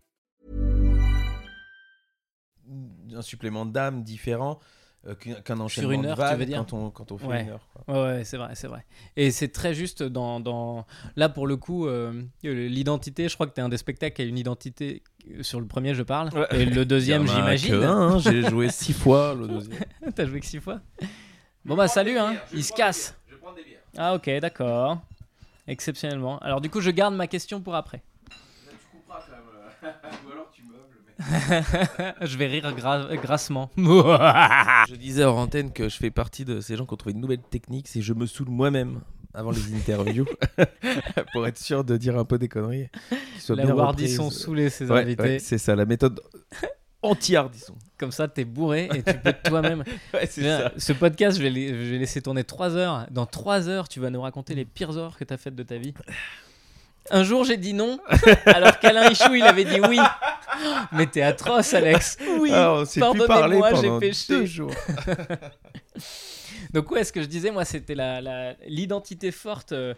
Un supplément d'âme différent euh, qu'un enchaînement une de heure, tu vannes veux dire quand on, quand on fait Ouais. une heure. quoi. Ouais, ouais, c'est vrai, c'est vrai. Et c'est très juste dans, dans... Là, pour le coup, euh, l'identité, je crois que tu es un des spectacles qui a une identité. euh, Sur le premier, je parle. Ouais. Et le deuxième, j'imagine. hein, J'ai joué six fois le deuxième. T'as joué que six fois? Bon, bah, salut, hein. Il se casse. Je prends des bières. Ah, ok, d'accord. Exceptionnellement. Alors, du coup, je garde ma question pour après. Tu couperas quand même Ou alors tu meubles. mais- je vais rire gra- grassement. Je disais hors antenne que je fais partie de ces gens qui ont trouvé une nouvelle technique, c'est je me saoule moi-même avant les interviews pour être sûr de dire un peu des conneries. soient La Wardisson saoulé ses Ouais, invités. ouais, c'est ça, la méthode anti-Hardisson. Comme ça, t'es bourré et tu peux toi-même. Ouais. Ce podcast, je vais, je vais laisser tourner 3 heures. Dans 3 heures, tu vas nous raconter les pires horreurs que tu as faites de ta vie. Un jour, j'ai dit non, alors qu'Alain Hichou, il avait dit oui. Mais t'es atroce, Alex. Oui, Ah, pardonnez-moi, j'ai péché. deux jours. Donc ouais, ce que je disais, moi, c'était la, la- l'identité forte. euh,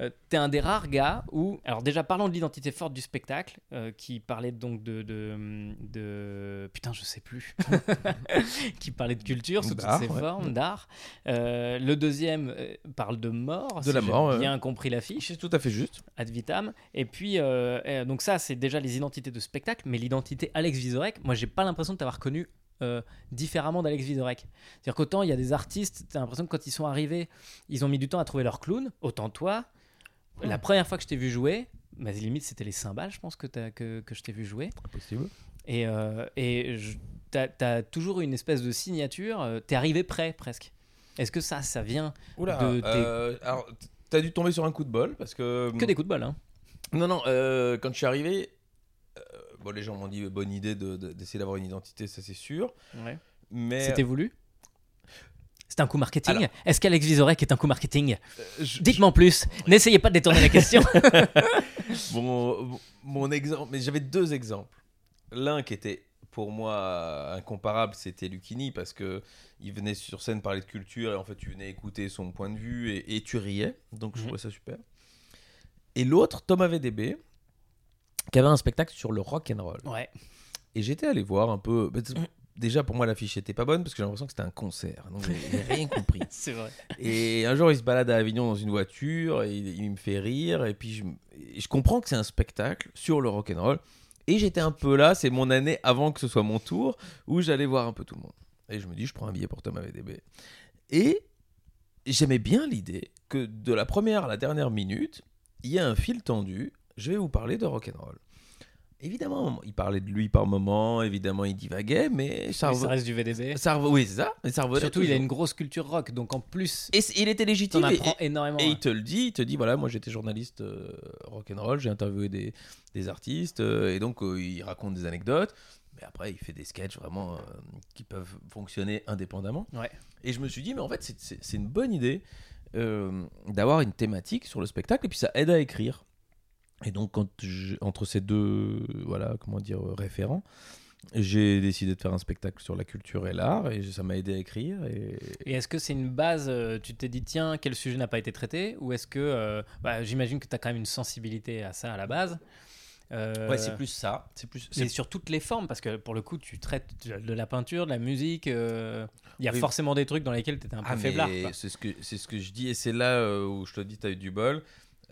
euh, t'es un des rares gars où. Alors, déjà, parlons de l'identité forte du spectacle, euh, qui parlait donc de, de, de- Putain, je sais plus. qui parlait de culture sous toutes ses ouais. formes, d'art. Euh, le deuxième parle de mort. De si la mort, bien compris l'affiche C'est tout à fait juste. ad vitam. Et puis, donc ça, c'est déjà les identités de spectacle, mais l'identité Alex Vizorek, moi, j'ai pas l'impression de t'avoir connu euh, différemment d'Alex Vizorek. C'est-à-dire qu'autant il y a des artistes, t'as l'impression que quand ils sont arrivés, ils ont mis du temps à trouver leur clown. Autant toi, la première fois que je t'ai vu jouer, bah, limite c'était les cymbales, je pense que, que, que je t'ai vu jouer. Impossible. Et, euh, et t'as as toujours une espèce de signature. euh, T'es arrivé prêt presque. Est-ce que ça, ça vient Oula, de tes- euh, alors, t'as dû tomber sur un coup de bol parce que. que des coups de bol hein Non, non, euh, quand je suis arrivé, euh, bon, les gens m'ont dit bonne idée de- de- d'essayer d'avoir une identité, ça c'est sûr. Mais. C'était voulu? C'était un coup marketing Alors- Est-ce qu'Alex Vizorek est un coup marketing euh, je- Dites-moi en plus. N'essayez pas de détourner la question. Mon, mon exemple, mais j'avais deux exemples. L'un qui était pour moi incomparable, c'était Lucchini parce que il venait sur scène parler de culture et en fait tu venais écouter son point de vue et, et tu riais, donc je Mhm. trouvais ça super. Et l'autre, Thomas VDB, qui avait un spectacle sur le rock and roll. ouais. Et j'étais allé voir un peu. Déjà pour moi l'affiche était pas bonne parce que j'ai l'impression que c'était un concert, donc j'ai rien compris. C'est vrai. Et un jour, il se balade à Avignon dans une voiture, et il, il me fait rire, et puis je, et je comprends que c'est un spectacle sur le rock'n'roll. Et j'étais un peu là, c'est mon année avant que ce soit mon tour, où j'allais voir un peu tout le monde. Et je me dis, je prends un billet pour Thomas VDB. Et j'aimais bien l'idée que de la première à la dernière minute, il y a un fil tendu, je vais vous parler de rock'n'roll. Évidemment, il parlait de lui par moment, évidemment, il divaguait, mais ça, ça reste du VDB. ça oui, c'est ça, mais ça Surtout, il a une grosse culture rock, donc en plus, Et il était légitime. et- apprends énormément. et il te le dit, il te dit voilà, moi j'étais journaliste euh, rock'n'roll, j'ai interviewé des, des artistes, euh, et donc euh, il raconte des anecdotes, mais après il fait des sketchs vraiment euh, qui peuvent fonctionner indépendamment. Ouais. Et je me suis dit, mais en fait c'est- une bonne idée d'avoir une thématique sur le spectacle, et puis ça aide à écrire. Et donc quand je- entre ces deux, voilà, comment dire, référents, j'ai décidé de faire un spectacle sur la culture et l'art, et ça m'a aidé à écrire. Et, Et est-ce que c'est une base, euh, tu t'es dit, tiens, quel sujet n'a pas été traité Ou est-ce que, euh, bah, j'imagine que tu as quand même une sensibilité à ça à la base Euh, Ouais, c'est plus ça. C'est plus. C'est sur toutes les formes, parce que pour le coup, tu traites de la peinture, de la musique. euh, Il y a Oui. forcément des trucs dans lesquels tu étais un peu Ah, faiblard. C'est ce que c'est ce que je dis et c'est là où je te dis t'as eu du bol.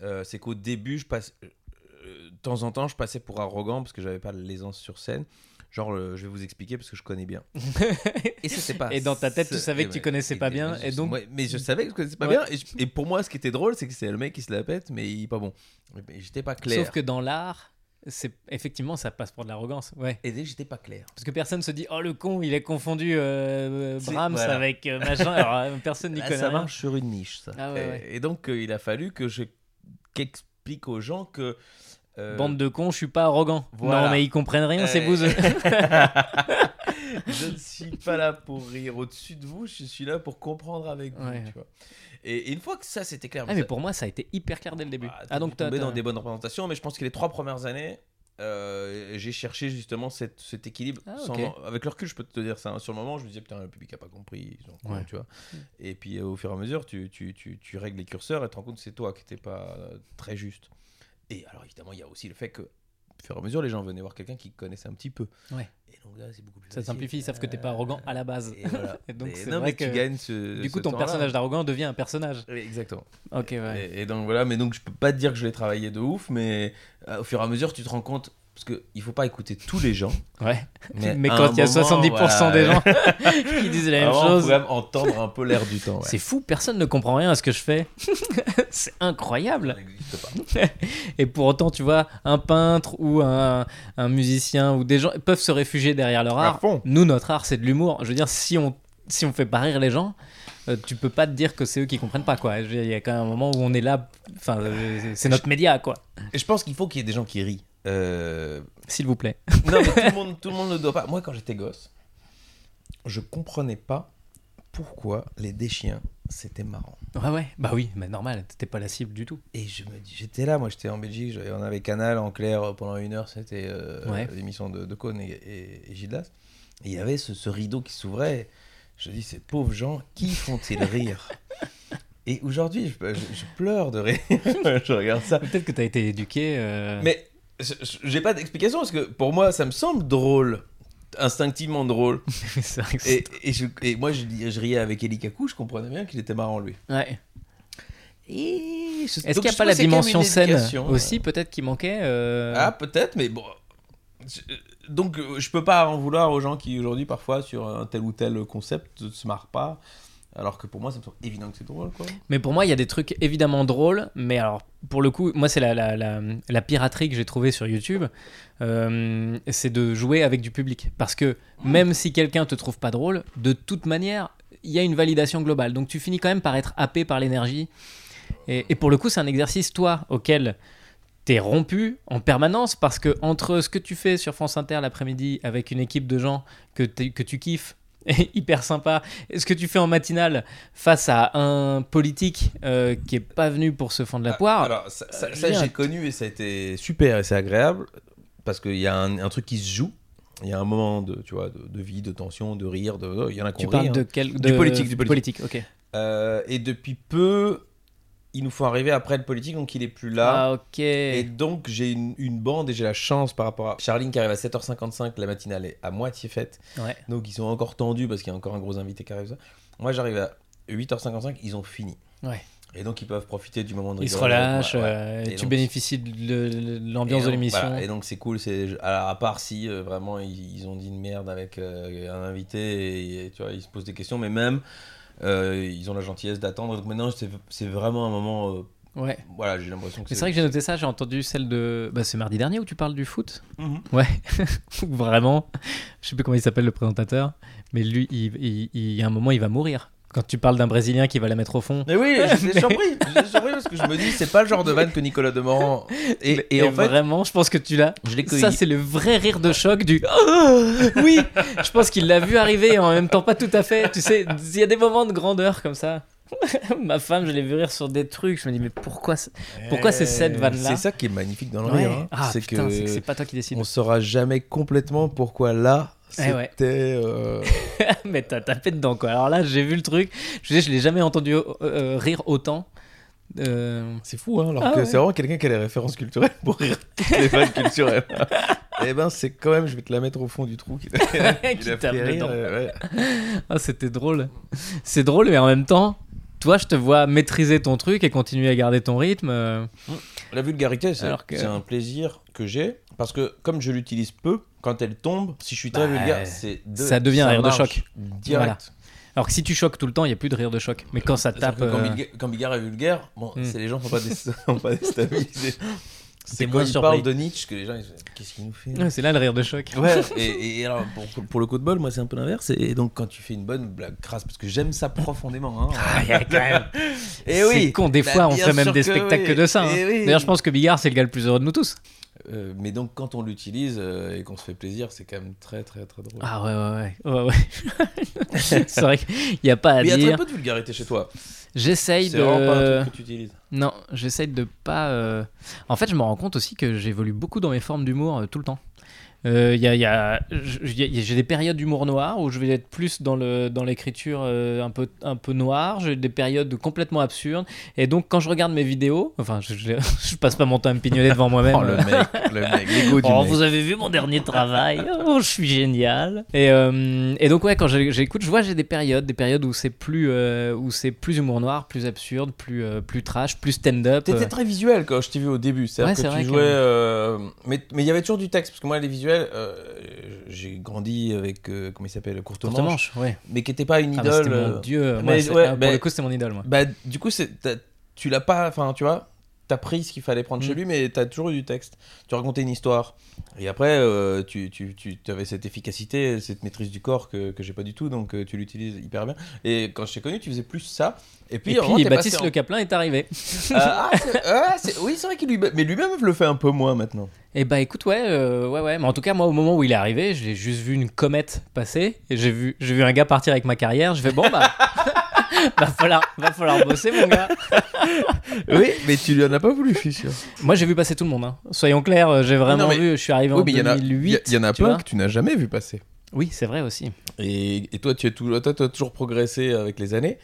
Euh, c'est qu'au début je passe euh, de temps en temps je passais pour arrogant parce que j'avais pas l'aisance sur scène. Genre euh, je vais vous expliquer parce que je connais bien. et pas. Et dans ta tête, tu savais que tu connaissais pas bien, et donc- ouais, mais je savais que je connaissais pas Ouais. bien et, je- et pour moi ce qui était drôle c'est que c'est le mec qui se la pète mais il est pas bon. Mais j'étais pas clair. Sauf que dans l'art, c'est effectivement, ça passe pour de l'arrogance. Ouais. Et j'étais pas clair. Parce que personne se dit, oh le con, il a confondu euh, Brahms voilà. avec euh, machin. Alors personne n'y connaît ça rien. marche sur une niche ça. Ah ouais, et, ouais. et donc euh, il a fallu que je qu'explique aux gens que euh, Bande de cons, je suis pas arrogant. Voilà. Non, mais ils comprennent rien, c'est Euh, bouseux. je ne suis pas là pour rire au-dessus de vous, je suis là pour comprendre avec vous. Ouais. tu vois. Et, et une fois que ça c'était clair, Ah, mais ça- pour moi, ça a été hyper clair dès le début. ah, Ah, donc t'as- dans des bonnes représentations, mais je pense que les trois premières années, euh, j'ai cherché justement cette- cet équilibre. Ah, sans- avec le recul, je peux te dire ça. hein. Sur le moment, je me disais, putain, le public a pas compris. ils Ouais. tu vois. Et puis euh, au fur et à mesure, tu, tu, tu, tu règles les curseurs et tu te rends compte que c'est toi qui n'étais pas euh, très juste. Et alors évidemment, il y a aussi le fait que, au fur et à mesure, les gens venaient voir quelqu'un qui connaissait un petit peu. Ouais. Et donc là, c'est beaucoup plus Ça facile. simplifie, ils savent que t'es pas arrogant à la base. Et voilà. Et donc, Et c'est non, vrai mais tu que- gagnes ce. Du coup, ce ton personnage d'arrogant devient un personnage. Oui, Exactement. Ok, ouais. Et, et donc voilà, mais donc je peux pas te dire que je l'ai travaillé de ouf, mais euh, au fur et à mesure, tu te rends compte. Parce qu'il faut pas écouter tous les gens. Ouais. Mais, quand il y a moment, 70% des voilà. gens qui disent la même on chose. pouvait même entendre un peu l'air du temps. ouais. C'est fou, personne ne comprend rien à ce que je fais. c'est Ça incroyable. n'existe pas. Et pour autant, tu vois, un peintre ou un, un musicien ou des gens peuvent se réfugier derrière leur art. Nous, notre art, c'est de l'humour. Je veux dire, si on si on fait pas rire les gens, euh, tu peux pas te dire que c'est eux qui comprennent pas quoi. Il y a quand même un moment où on est là. Enfin, euh, c'est- c'est notre média quoi. Et je pense qu'il faut qu'il y ait des gens qui rient. Euh, S'il vous plaît. Non, mais tout le, monde, tout le monde ne doit pas. Moi, quand j'étais gosse, je comprenais pas pourquoi les déchiens, c'était marrant. Ouais ouais. Bah oui, mais normal. T'étais pas la cible du tout. Et je me dis, j'étais là, moi j'étais en Belgique, on avait Canal en clair pendant une heure, c'était euh, Ouais. l'émission de, de Cône et, et, et Gildas. Et il y avait ce, ce rideau qui s'ouvrait. Je dis, ces pauvres gens, qui font-ils rire? Et aujourd'hui, je, je- je pleure de rire. je regarde ça. Peut-être que tu as été éduqué. euh, Mais j'ai pas d'explication parce que pour moi, ça me semble drôle. Instinctivement drôle. vrai que Et, et, je- et moi, je, riais avec Eli Kaku, je comprenais bien qu'il était marrant lui. Ouais. Est-ce qu'il n'y a pas la dimension scène aussi, peut-être, qui manquait euh, Ah, peut-être, mais bon. Je- Donc, euh, je peux pas en vouloir aux gens qui, aujourd'hui, parfois, sur un tel ou tel concept, ne se marrent pas. Alors que pour moi, ça me semble évident que c'est drôle, quoi. Mais pour moi, il y a des trucs évidemment drôles, mais alors, pour le coup, moi, c'est la, la, la, la piraterie que j'ai trouvée sur YouTube, euh, c'est de jouer avec du public. Parce que même si quelqu'un te trouve pas drôle, de toute manière, il y a une validation globale. Donc tu finis quand même par être happé par l'énergie. Et, et pour le coup, c'est un exercice, toi, auquel t'es rompu en permanence parce que entre ce que tu fais sur France Inter l'après-midi avec une équipe de gens que, que tu kiffes, hyper sympa, et ce que tu fais en matinale face à un politique euh, qui est pas venu pour se fendre la poire. Ah, Alors, ça, ça- euh, ça, j'ai connu et ça a été super et c'est agréable parce qu'il y a un, un truc qui se joue. Il y a un moment de, tu vois, de, de vie, de tension, de rire. De, il y en a qui tu parles de hein. quel Du politique, du politique. ok. Euh, et depuis peu, il nous faut arriver après le politique, donc il est plus là. Ah ok. Et donc j'ai une, une bande et j'ai la chance par rapport à Charline qui arrive à 7h55, la matinale est à moitié faite. Ouais. Donc ils sont encore tendus parce qu'il y a encore un gros invité qui arrive. Moi j'arrive à 8h55, ils ont fini. Ouais. Et donc ils peuvent profiter du moment de Ils se relâchent, Ouais, euh, Et tu donc, bénéficies de l'ambiance de l'émission. voilà, et donc c'est cool, c'est alors, à part si euh, vraiment ils, ils ont dit une merde avec euh, un invité et, et, tu vois ils se posent des questions, mais même ils ont la gentillesse d'attendre. Donc maintenant c'est vraiment un moment. euh, Ouais. voilà, j'ai l'impression que c'est vrai que j'ai noté ça, j'ai entendu celle de. Bah, c'est mardi dernier où tu parles du foot Mhm. Ouais. Vraiment. Je sais plus comment il s'appelle le présentateur, mais lui, il, il, il- il y a un moment, il va mourir. Quand tu parles d'un Brésilien qui va la mettre au fond. Mais oui, j'étais surpris. J'étais surpris parce que je me dis, c'est pas le genre de vanne que Nicolas Demorand. Et, Mais- et en fait, vraiment, je pense que tu l'as. je l'ai. Ça, c'est le vrai rire de choc du. Oh oui, je pense qu'il l'a vu arriver et en même temps pas tout à fait. Tu sais, il y a des moments de grandeur comme ça. Ma femme, je l'ai vu rire sur des trucs. Je me dis, mais pourquoi, pourquoi c'est cette vanne-là C'est ça qui est magnifique dans le Ouais. rire. hein. Ah, c'est que c'est pas toi qui décide. on saura jamais complètement pourquoi là, Eh c'était. ouais. euh, mais t'as tapé dedans quoi. Alors là, j'ai vu le truc. Je je l'ai jamais entendu euh, euh, rire autant. Euh, C'est fou, hein, alors Ah que ouais. c'est vraiment quelqu'un qui a les références culturelles pour rire toutes les vannes culturelles. Eh ben, c'est quand même, je vais te la mettre au fond du trou. Qui, qui tape dedans. ouais. Ah, c'était drôle. C'est drôle, mais en même temps, toi, je te vois maîtriser ton truc et continuer à garder ton rythme. La vulgarité, c'est que- c'est un plaisir que j'ai parce que comme je l'utilise peu, quand elle tombe, si je suis très Bah, vulgaire, c'est de- ça devient un rire de choc. Direct. Voilà. Alors que si tu choques tout le temps, il n'y a plus de rire de choc. Mais quand ça tape. quand, euh, Bilga- quand Bigard est vulgaire, bon, Hmm. c'est les gens ne sont pas, pas déstabilisés. C'est quand moins il parle de Nietzsche que les gens ils qu'est-ce qu'il nous fait ouais, C'est là le rire de choc. Ouais, et, et alors pour, pour le coup de bol, moi c'est un peu l'inverse. Et donc quand tu fais une bonne blague crasse, parce que j'aime ça profondément. Hein, Ah, il y a quand même. et oui, C'est con, des Bah, fois on bien fait même des spectacles oui. que de ça. hein. Oui. D'ailleurs, je pense que Bigard, c'est le gars le plus heureux de nous tous. Euh, mais donc quand on l'utilise euh, et qu'on se fait plaisir, c'est quand même très très très drôle. Ah ouais, ouais, ouais. ouais, ouais. c'est vrai qu'il n'y a pas à mais il y a très dire. peu de vulgarité chez toi. J'essaye C'est vraiment pas un de. truc que tu utilises. Non, j'essaye de pas. euh, En fait, je me rends compte aussi que j'évolue beaucoup dans mes formes d'humour tout le temps. Euh, y a- y J'ai des périodes d'humour noir où je vais être plus dans le dans l'écriture euh, un peu un peu noire. J'ai des périodes complètement absurdes. Et donc, quand je regarde mes vidéos, enfin, je, je, je passe pas mon temps à me pignoler devant moi-même. Oh le mec, le mec, l'ego du Oh, mec. vous avez vu mon dernier travail? Oh, je suis génial. Et, euh, et donc ouais, quand j'écoute, je vois j'ai des périodes, des périodes où c'est plus euh, où c'est plus humour noir, plus absurde, plus plus trash, plus stand-up. T'étais très visuel quand je t'ai vu au début. C'est-à-dire Ouais, que c'est tu vrai que- jouais. Mais mais il y avait toujours du texte. Parce que moi, les visuels, euh, j'ai grandi avec. euh, comment il s'appelle Courte Courte Manche. manche, ouais. Mais qui n'était pas une Ah, bah, idole. mon euh, dieu. Mais ouais, ah, pour le coup, c'était mon idole, moi. Bah, du coup, tu l'as pas. Enfin, tu vois, t'as pris ce qu'il fallait prendre Mm. chez lui, mais t'as toujours eu du texte. Tu racontais une histoire. Et après, euh, tu, tu, tu avais cette efficacité, cette maîtrise du corps que, que j'ai pas du tout, donc euh, tu l'utilises hyper bien. Et quand je t'ai connu, tu faisais plus ça. Et puis, Et puis Baptiste en- Le Caplin est arrivé. Euh, ah, c'est- ah, c'est- oui, c'est vrai qu'il lui. Mais lui-même le fait un peu moins maintenant. Et bah écoute, ouais, euh, ouais, ouais. Mais en tout cas, moi, au moment où il est arrivé, j'ai juste vu une comète passer et j'ai vu, j'ai vu un gars partir avec ma carrière. Je fais bon bah, va falloir, va falloir bosser, mon gars. Oui, mais tu lui en as pas voulu, je suis sûr. Moi, j'ai vu passer tout le monde. hein. Soyons clairs, euh, j'ai vraiment Non, mais- vu. Je suis arrivé Oui, en mais il y en a, 2008. il y a- il y en a tu plein que tu n'as jamais vu passer. Oui, c'est vrai aussi. Et, et toi, tu, es tout, toi, tu as toujours progressé avec les années.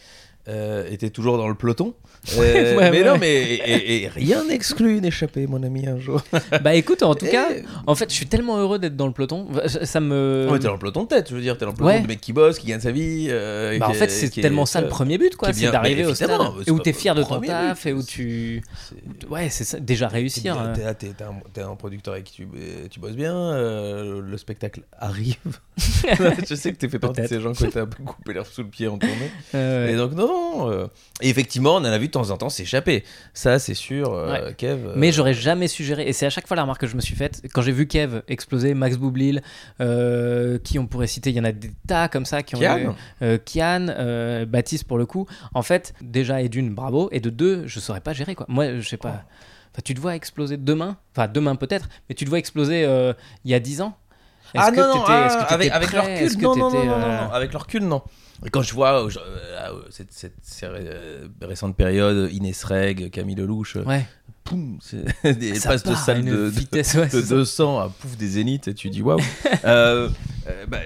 Euh, était toujours dans le peloton. Euh, Ouais, mais ouais. non, mais et, et rien n'exclut une échappée, mon ami, un jour. Bah écoute, en tout Et- cas, en fait, je suis tellement heureux d'être dans le peloton. Ça me. Ouais, t'es dans le peloton de tête, je veux dire, t'es dans le peloton de mec qui bosse, qui gagne sa vie. euh, Bah, en fait, est- c'est est- tellement ça le premier but, quoi. C'est d'arriver au stade et où t'es fier de ton taf but, et où tu. Ouais, c'est ça. Déjà réussir. T'es- euh. T'es, t'es- t'es un, t'es un producteur avec qui tu, tu bosses bien, le spectacle arrive. je sais que tu fais partie de ces gens qui peu coupés l'herbe sous le pied en tournée. Et donc, non, non. euh, et effectivement, on en a vu de temps en temps s'échapper. Ça, c'est sûr, euh, Kev. euh, Mais j'aurais jamais su gérer. Et c'est à chaque fois la remarque que je me suis faite. Quand j'ai vu Kev exploser, Max Boublil, euh, qui on pourrait citer, il y en a des tas comme ça qui ont. Kian. euh, Kian, euh, Baptiste pour le coup. En fait, déjà, et d'une, bravo. Et de deux, je saurais pas gérer quoi. Moi, je sais pas. Enfin, tu te vois exploser demain. Enfin, demain peut-être. Mais tu te vois exploser euh, il y a 10 ans? Est-ce Ah que non, non, t'étais- ah, est-ce que t'étais avec, avec prêt le Est-ce recul, que non, non, non, t'étais, non, non, euh, non, avec le recul, non. Et quand je vois je- euh, cette, cette, cette, euh, récente période, Inès Reg, Camille Lelouch, euh, Ouais. poum, des passes de salle de, de- vitesse, ouais, de c'est ça. 200 à pouf des zéniths et tu dis waouh. Euh, bah,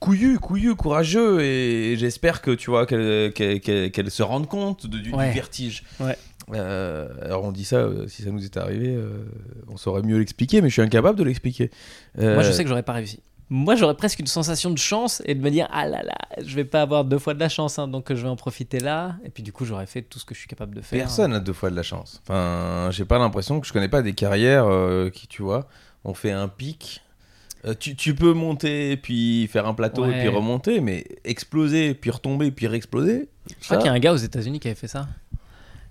couillu, couillu, courageux et j'espère que tu vois qu'elle qu'elle se rende compte de- du, vertige. Ouais. Euh, alors on dit ça, euh, si ça nous était arrivé, euh, on saurait mieux l'expliquer, mais je suis incapable de l'expliquer. Moi, je sais que j'aurais pas réussi. Moi, j'aurais presque une sensation de chance et de me dire ah là là, je vais pas avoir deux fois de la chance, hein, donc je vais en profiter là. Et puis du coup, j'aurais fait tout ce que je suis capable de faire. Personne n'a deux fois de la chance. Enfin, j'ai pas l'impression que je connais pas des carrières euh, qui, tu vois, ont fait un pic. Euh, tu, tu peux monter, puis faire un plateau, Ouais. et puis remonter, mais exploser, puis retomber, puis réexploser. Je crois qu'il y a un gars aux États-Unis qui avait fait ça.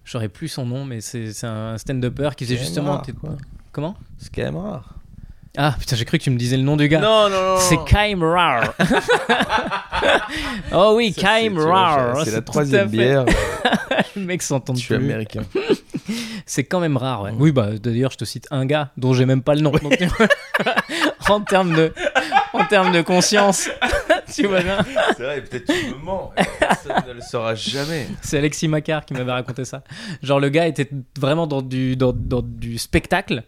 J'aurais plus son nom, mais c'est un stand-upper qui faisait justement. rare. Comment C'est quand même rare. Ah putain, j'ai cru que tu me disais le nom du gars. Non, non, non. C'est. Kaim Rar. oh oui, Ça, c'est- Kaim vois, Rar. C'est la à troisième bière. Le mec s'entend Je suis plus. américain. C'est quand même rare, ouais. Oui, bah d'ailleurs, je te cite un gars dont j'ai même pas le nom. Donc, en termes de, en termes de conscience, tu vois bien. C'est vrai, peut-être tu me mens. Personne ne le saura jamais. C'est Alexis Macquart qui m'avait raconté ça. Genre le gars était vraiment dans du, dans, dans du spectacle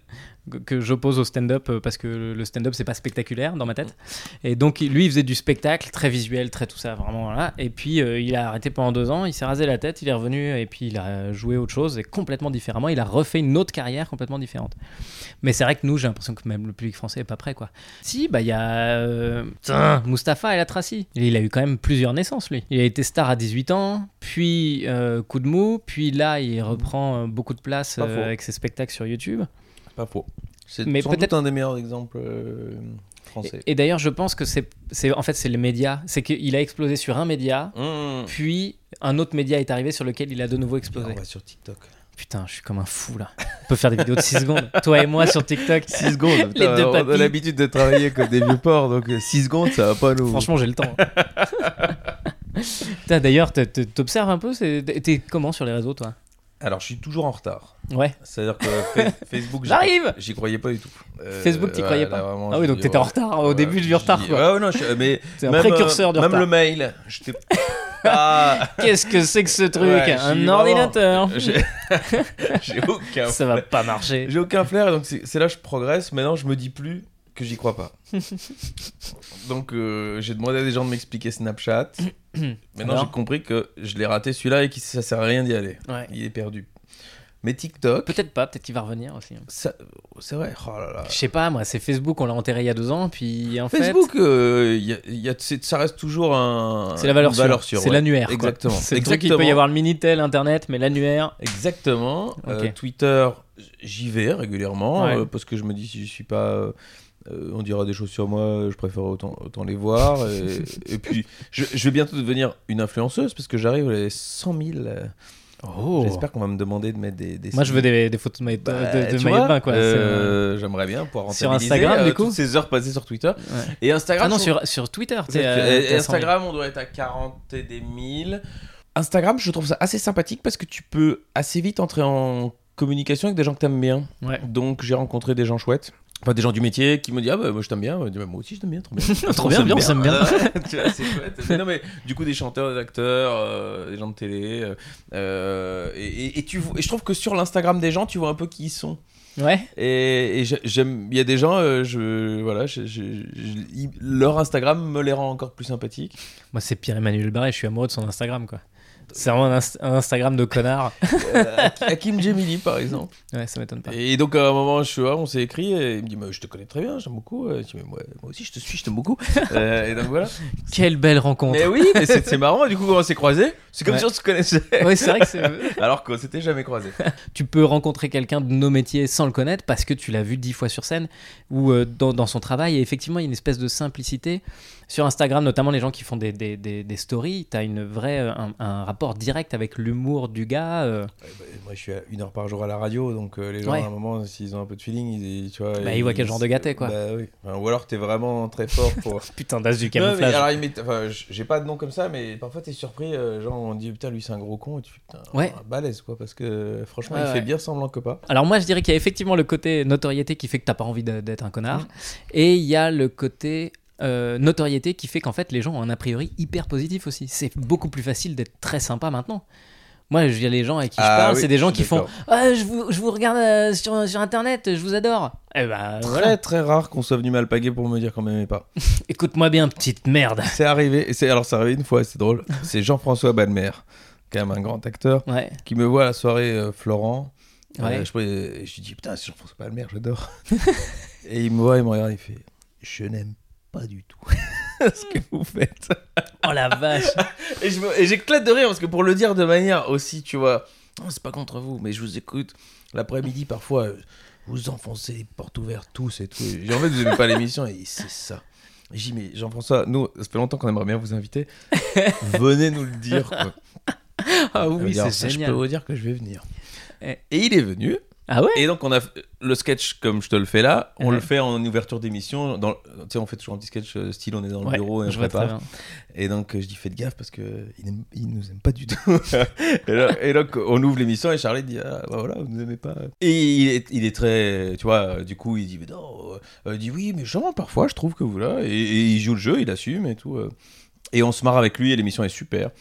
que- j'oppose au stand-up euh, parce que le stand-up c'est pas spectaculaire dans ma tête. Et donc lui il faisait du spectacle très visuel très tout ça vraiment voilà. Et puis euh, il a arrêté pendant deux ans il s'est rasé la tête il est revenu et puis il a joué autre chose et complètement différemment. Il a refait une autre carrière complètement différente. Mais c'est vrai que nous j'ai l'impression que même le public français est pas prêt quoi. Si bah il y a euh, Mustapha El Atrassi. Il a eu quand même plusieurs naissances lui. Il a été star à 18 ans puis euh, coup de mou puis là il reprend beaucoup de place avec ses spectacles sur YouTube Pas faux. C'est Mais sans peut-être- doute un des meilleurs exemples euh, français. Et, et d'ailleurs, je pense que c'est, c'est en fait c'est les médias. C'est qu'il a explosé sur un média, Mmh. puis un autre média est arrivé sur lequel il a de nouveau explosé. On va sur TikTok. Putain, je suis comme un fou là. On peut faire des vidéos de 6 secondes. Toi et moi sur TikTok. 6 secondes. Les deux on a l'habitude de travailler comme des vieux porcs, donc 6 secondes, ça va pas nous. Franchement, j'ai le temps. Putain, d'ailleurs, t'observes un peu c'est- T'es comment sur les réseaux, toi? Alors, je suis toujours en retard. Ouais. C'est-à-dire que Fa- Facebook, J'arrive J'y croyais pas du tout. Euh, Facebook, t'y ouais, croyais là, pas vraiment, Ah oui, donc t'étais en ouais, retard, au début du je retard, quoi. Ouais, non, je- mais. C'est un même, précurseur euh, du Même retard. le mail, j'étais pas. Qu'est-ce que c'est que ce truc Ouais, Un ordinateur J'ai aucun. Ça va pas marcher. J'ai aucun flair, donc c'est là que je progresse. Maintenant, je me dis plus que j'y crois pas. donc, euh, j'ai demandé à des gens de m'expliquer Snapchat. Maintenant, j'ai compris que je l'ai raté celui-là et que ça sert à rien d'y aller. Ouais. Il est perdu. Mais TikTok, Peut-être pas, peut-être qu'il va revenir aussi. ça- c'est vrai. Oh là là. Je sais pas, moi, c'est Facebook, on l'a enterré il y a deux ans, puis en fait. Facebook, euh, y a- y a- c'est- ça reste toujours un. C'est la valeur une sûre. valeur sûre, c'est ouais. l'annuaire. Exactement. C'est le truc, il peut y avoir le Minitel, Internet, mais l'annuaire. Exactement. Euh. Twitter, j'y vais régulièrement Ouais. euh, parce que je me dis si je suis pas. Euh, euh, on dira des choses sur moi, je préfère autant, autant les voir. Et, et puis, je, je vais bientôt devenir une influenceuse parce que j'arrive à les 100 000. euh, Oh. J'espère qu'on va me demander de mettre des. des Moi, je veux des, des photos de maillot Bah, de- de tu maillot de bain, quoi. euh, J'aimerais bien pouvoir Sur rentabiliser, Instagram, euh, du coup toutes ces heures passées sur Twitter. Euh, ouais. Et Instagram, Ah non, sur, sur Twitter. t'es, et- euh, et t'es à 100 000. Instagram, on doit être à 40 et des 1000. Instagram, je trouve ça assez sympathique parce que tu peux assez vite entrer en communication avec des gens que t'aimes bien. Ouais. Donc j'ai rencontré des gens chouettes. Enfin, des gens du métier qui me disent Ah, bah, moi je t'aime bien. Je dis, Bah, moi aussi je t'aime bien, trop bien. Trop bien, bien, on s'aime bien. Tu vois, c'est chouette. Mais non, mais du coup, des chanteurs, des acteurs, euh, des gens de télé. euh, euh, et, et- et tu vois- et je trouve que sur l'Instagram des gens, tu vois un peu qui ils sont. Ouais. Et, et j'ai- j'aime, il y a des gens, euh, je, voilà, je- je- je- ils- leur Instagram me les rend encore plus sympathiques. Moi, c'est Pierre-Emmanuel Barré, je suis amoureux de son Instagram, quoi. C'est vraiment un, inst- un Instagram de connard. Euh, Hakim Jemili, par exemple. ouais, ça m'étonne pas. Et donc, à un moment, je suis là, on s'est écrit, et il me dit Je te connais très bien, j'aime beaucoup. Je dis Mais moi, moi aussi, je te suis, je t'aime beaucoup. Euh, et donc, voilà. Quelle belle rencontre. Mais oui, mais c'est c'est marrant, du coup, quand on s'est croisés, c'est comme Ouais. si on se connaissait. Ouais, c'est vrai que c'est. Alors qu'on s'était jamais croisés. tu peux rencontrer quelqu'un de nos métiers sans le connaître parce que tu l'as vu dix fois sur scène ou euh, dans, dans son travail. Et effectivement, il y a une espèce de simplicité. Sur Instagram, notamment les gens qui font des, des, des, des stories, tu as une vraie, euh, un, un rapport direct avec l'humour du gars. euh. Ouais, bah, moi, je suis à une heure par jour à la radio, donc euh, les gens, Ouais. à un moment, s'ils ont un peu de feeling, ils, tu vois. Bah, ils voient quel genre de t'es, quoi. Bah, oui. Enfin, ou alors, t'es vraiment très fort pour. Putain, d'as du Non, mais camouflage. enfin, j'ai pas de nom comme ça, mais parfois t'es surpris. euh, genre, on dit putain, lui c'est un gros con, et tu putain, Ouais. un balèze quoi, parce que franchement, il fait bien semblant que pas. Alors moi je dirais qu'il y a effectivement le côté notoriété qui fait que t'as pas envie d'être un connard et il y a le côté euh, notoriété qui fait qu'en fait les gens ont un a priori hyper positif aussi. C'est beaucoup plus facile d'être très sympa maintenant. Moi je les gens avec qui je Ah parle, oui, c'est des gens qui font ah, je, vous, je vous regarde euh, sur, sur internet, je vous adore. Eh ben Très voilà, très rare qu'on soit venu m'alpaguer pour me dire qu'on m'aimait pas. écoute-moi bien petite merde. C'est arrivé, c'est alors c'est arrivé une fois, c'est drôle. C'est Jean-François Balmer, quand même un grand acteur, Ouais, qui me voit à la soirée euh, Florent. Ouais. je lui dis putain, c'est Jean-François Balmer, j'adore. et il me voit, il me regarde, il fait je n'aime pas du tout ce que vous faites. oh la vache. Et j'éclate de rire parce que pour le dire de manière aussi, tu vois, non, c'est pas contre vous, mais je vous écoute l'après-midi parfois, euh, vous enfoncez les portes ouvertes tous et tout. Et j'ai en fait, vous aimez pas l'émission et c'est ça. J'ai dit, mais Jean-François, nous, ça fait longtemps qu'on aimerait bien vous inviter. Venez nous le dire. Quoi. Ah oui, c'est ça, Je génial. peux vous dire que je vais venir. Eh. Et il est venu. Ah ouais Et donc, on a le sketch comme je te le fais là, on Ouais. le fait en ouverture d'émission. dans- Tu sais, on fait toujours un petit sketch euh, style, on est dans le Ouais, bureau et on je prépare. Et donc, euh, je dis faites gaffe parce que il, aime- il nous aime pas du tout. et, là- et donc, on ouvre l'émission et Charlie dit ah, bah voilà, vous nous aimez pas. Et il est, il est très, tu vois, euh, du coup, il dit mais non, il dit oui, mais justement, parfois, je trouve que vous là. Et, et il joue le jeu, il assume et tout. Et on se marre avec lui et l'émission est super.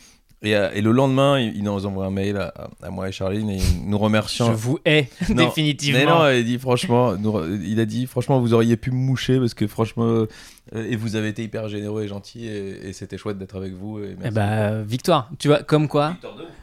Et, euh, et le lendemain, il, il nous envoie un mail à, à moi et Charline et il nous remerciant. Je vous hais Non, définitivement. Mais non, il dit franchement, nous- il a dit franchement, vous auriez pu me moucher parce que franchement, euh, et vous avez été hyper généreux et gentil et, et c'était chouette d'être avec vous. Et Eh merci. bah, victoire. Tu vois, comme quoi,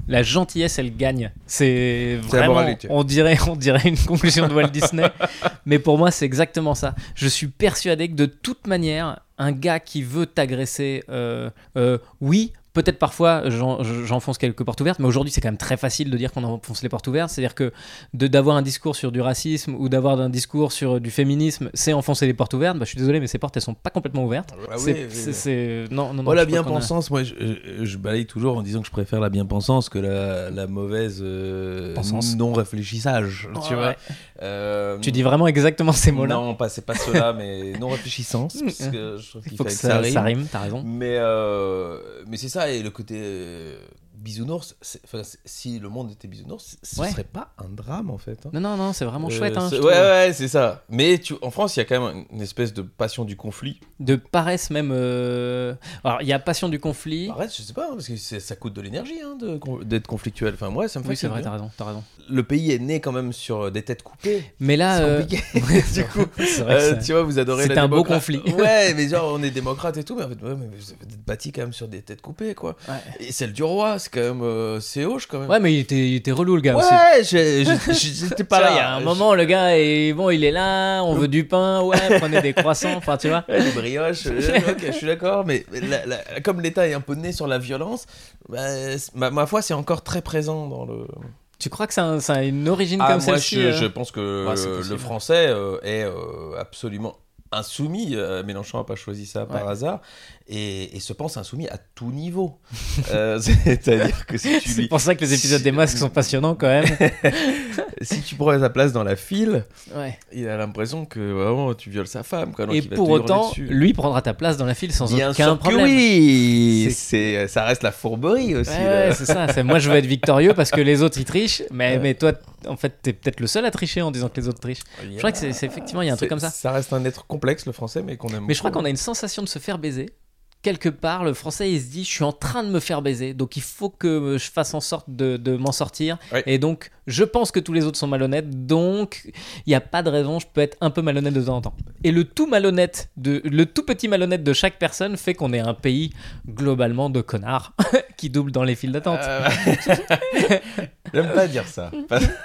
la gentillesse, elle gagne. C'est vraiment, moralité. on dirait, on dirait une conclusion de Walt Disney. Mais pour moi, c'est exactement ça. Je suis persuadé que de toute manière, un gars qui veut t'agresser, euh, euh, oui. Peut-être parfois j'en- j'enfonce quelques portes ouvertes, mais aujourd'hui c'est quand même très facile de dire qu'on enfonce les portes ouvertes. C'est-à-dire que d'avoir un discours sur du racisme ou d'avoir un discours sur du féminisme, c'est enfoncer les portes ouvertes. Bah, je suis désolé, mais ces portes elles sont pas complètement ouvertes. Ah oui, C'est- oui, non, non, non. Moi, la je crois qu'on a- bien-pensance, moi, je, je- je balaye toujours en disant que je préfère la bien-pensance que la, la mauvaise euh, Pensance. non-réfléchissage. tu Ouais, vois ouais. Euh, Tu dis vraiment exactement ces mots-là. Non, pas, c'est pas cela, mais non-réfléchissance. parce que je trouve Il faut que ça, rime. ça rime, t'as raison. Mais, euh, mais c'est ça, et le côté euh, bisounours, c'est- enfin, c'est- si le monde était bisounours, ce Ouais. serait pas un drame en fait. hein. Non, non, non, c'est vraiment Euh, chouette. Hein, c'est- ouais, ouais, c'est ça. Mais tu, en France, il y a quand même une espèce de passion du conflit. De paresse même. euh, Alors, il y a passion du conflit. Arrête, je sais pas, hein, parce que c'est- ça coûte de l'énergie d'être conflictuel. Enfin, moi, ça me fait Oui, c'est vrai, t'as raison, t'as raison. Le pays est né quand même sur des têtes coupées. Mais là, C'est euh, du coup, c'est vrai que euh, ça- tu vois, vous adorez la un beau conflit. Ouais, mais genre, on est démocrate et tout, mais en fait, mais vous êtes bâti quand même sur des têtes coupées, quoi. Et celle du roi, c'est quand même. euh, c'est hoche quand même. Ouais, mais il était, il était relou le gars aussi. Ouais, j'étais pas là. Il y a un moment, le gars est bon, il est là, on veut du pain, ouais, prenez des croissants, enfin, tu vois. Ouais, les brioches, euh, ok, je suis d'accord, mais la- la- comme l'État est un peu né sur la violence, bah, ma, ma foi, c'est encore très présent dans le. Tu crois que ça a, ça a une origine Ah, comme celle-ci je, euh je pense que Ouais, le français euh, est euh, absolument insoumis. Euh, Mélenchon n'a pas choisi ça par Ouais. hasard et, et se pense insoumis à tout niveau. Euh, C'est-à-dire que si tu C'est pour ça que les épisodes des masques sont passionnants quand même. si tu prends sa place dans la file, Ouais. il a l'impression que vraiment tu violes sa femme. Quoi, Et pour autant, lui prendra ta place dans la file sans Bien aucun sûr problème. que oui, C'est- c'est ça reste la fourberie aussi. Ouais, là. ouais, c'est ça. Moi, je veux être victorieux parce que les autres ils trichent. Mais, mais toi, en fait, t'es peut-être le seul à tricher en disant que les autres trichent. Je crois que c'est effectivement il y a un truc comme ça. Ça reste un être complexe le français, mais qu'on aime. Mais je crois qu'on a une sensation de se faire baiser quelque part, le français, il se dit, je suis en train de me faire baiser, donc il faut que je fasse en sorte de, de m'en sortir. Et donc, je pense que tous les autres sont malhonnêtes, donc il n'y a pas de raison, je peux être un peu malhonnête de temps en temps. Et le tout malhonnête, de, le tout petit malhonnête de chaque personne fait qu'on est un pays globalement de connards qui double dans les files d'attente. Euh, J'aime pas dire ça.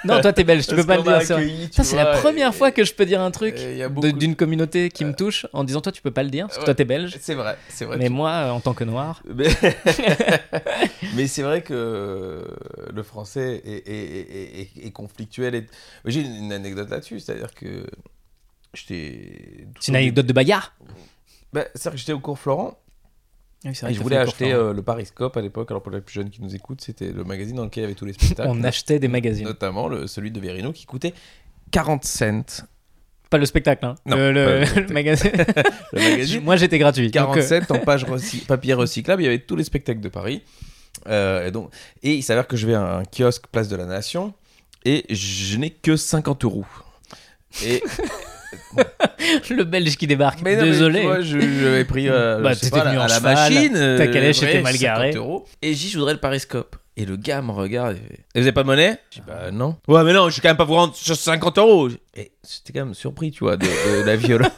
Non, toi t'es belge, tu Parce peux pas le dire. accueilli, Putain, C'est la première et- fois que je peux dire un truc de- d'une communauté qui me touche en disant toi tu peux pas le dire parce que Ouais. toi t'es belge. C'est vrai, c'est vrai. Mais tu- moi, euh, en tant que noir, Mais, Mais c'est vrai que le français est, est- est- est- est conflictuel. J'ai une, anecdote là-dessus, c'est-à-dire que j'étais. c'est une anecdote de bagarre. Bah, c'est-à-dire que j'étais au cours Florent Oui, et je voulais acheter euh, le Pariscope à l'époque. Alors pour les plus jeunes qui nous écoutent, c'était le magazine dans lequel il y avait tous les spectacles. On achetait des magazines. Notamment le, celui de Verino qui coûtait 40 cents. Pas le spectacle, hein. Non, le, le- spectacle. magazine. Le magazine Moi j'étais gratuit. donc, 40 euh, en page recy- papier recyclable. Il y avait tous les spectacles de Paris. Euh, et, donc, et il s'avère que je vais à un kiosque Place de la Nation et je n'ai que 50 euros. Et le belge qui débarque. mais non, Désolé. vois, je j'avais pris euh, Bah, je sais pas, à la cheval, machine. ta euh, calèche était bref, mal 50 garée. Et j'y je voudrais le Pariscope. Et le gars me regarde et fait, Et vous avez pas de monnaie? Je dis bah non. Ouais mais non, je vais quand même pas vous rendre sur 50 euros. Et j'étais quand même surpris, tu vois, de, de la violence.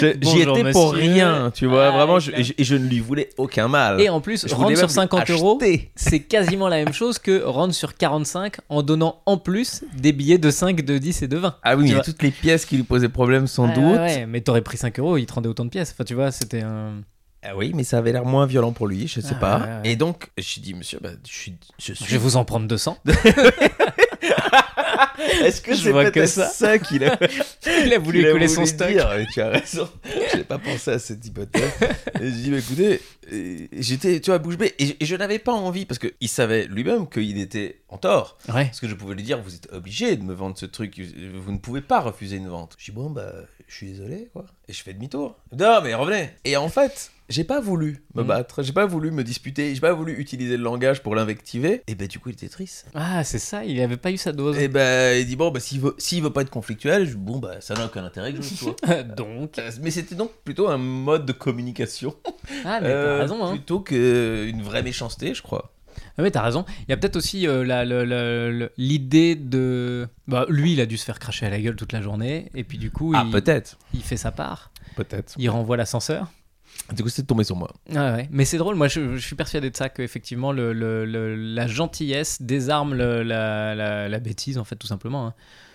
J'y étais pour monsieur. rien, tu vois, Ah, vraiment, je- je, ne lui voulais aucun mal. Et en plus, Je rendre sur même 50 euros, c'est quasiment la même chose que rendre sur 45 en donnant en plus des billets de 5, de 10 et de 20. Ah oui, vois. toutes les pièces qui lui posaient problème sans Ouais, doute. ouais, ouais, mais t'aurais pris 5 euros, il te rendait autant de pièces. Enfin, tu vois, c'était un. Ah oui, mais ça avait l'air moins violent pour lui, je sais Ah, pas. ouais, ouais. Et donc, je dit, monsieur, bah, je suis. Je, suis... Je vais vous en prendre 200. Est-ce que Je c'est vois que ça. ça, qu'il a, Il a voulu qu'il a écouler son stock. dire Tu as raison. Je n'ai pas pensé à cette hypothèse. Et je dis, bah, écoutez, j'étais, tu vois, bouche bée. Et, je- n'avais pas envie, parce qu'il savait lui-même qu'il était en tort. Ouais. Parce que je pouvais lui dire, vous êtes obligé de me vendre ce truc, vous ne pouvez pas refuser une vente. Je dis, bon, bah, je suis désolé, quoi. Et je fais demi-tour. Non, mais revenez. Et en fait, j'ai pas voulu me Mhm. battre, j'ai pas voulu me disputer, j'ai pas voulu utiliser le langage pour l'invectiver. Et ben, du coup, il était triste. Ah, c'est ça, il avait pas eu sa dose. Et ben, il dit, bon, bah, s'il veut, s'il veut pas être conflictuel, je- bon, bah, ça n'a aucun intérêt que je le sois. Donc. Euh, Mais c'était donc plutôt un mode de communication Ah, mais euh, t'as raison, hein. plutôt qu'une vraie méchanceté, je crois. Ah mais t'as raison. Il y a peut-être aussi euh, la- l'idée de. Bah, lui, il a dû se faire cracher à la gueule toute la journée. Et puis, du coup, Ah, il, peut-être. il fait sa part. Peut-être. Il renvoie l'ascenseur. Du coup, c'est tombé sur moi. Ah ouais. Mais c'est drôle, moi je, je suis persuadé de ça, qu'effectivement le, le- le- la gentillesse désarme le- la, la- la bêtise, en fait, tout simplement. hein.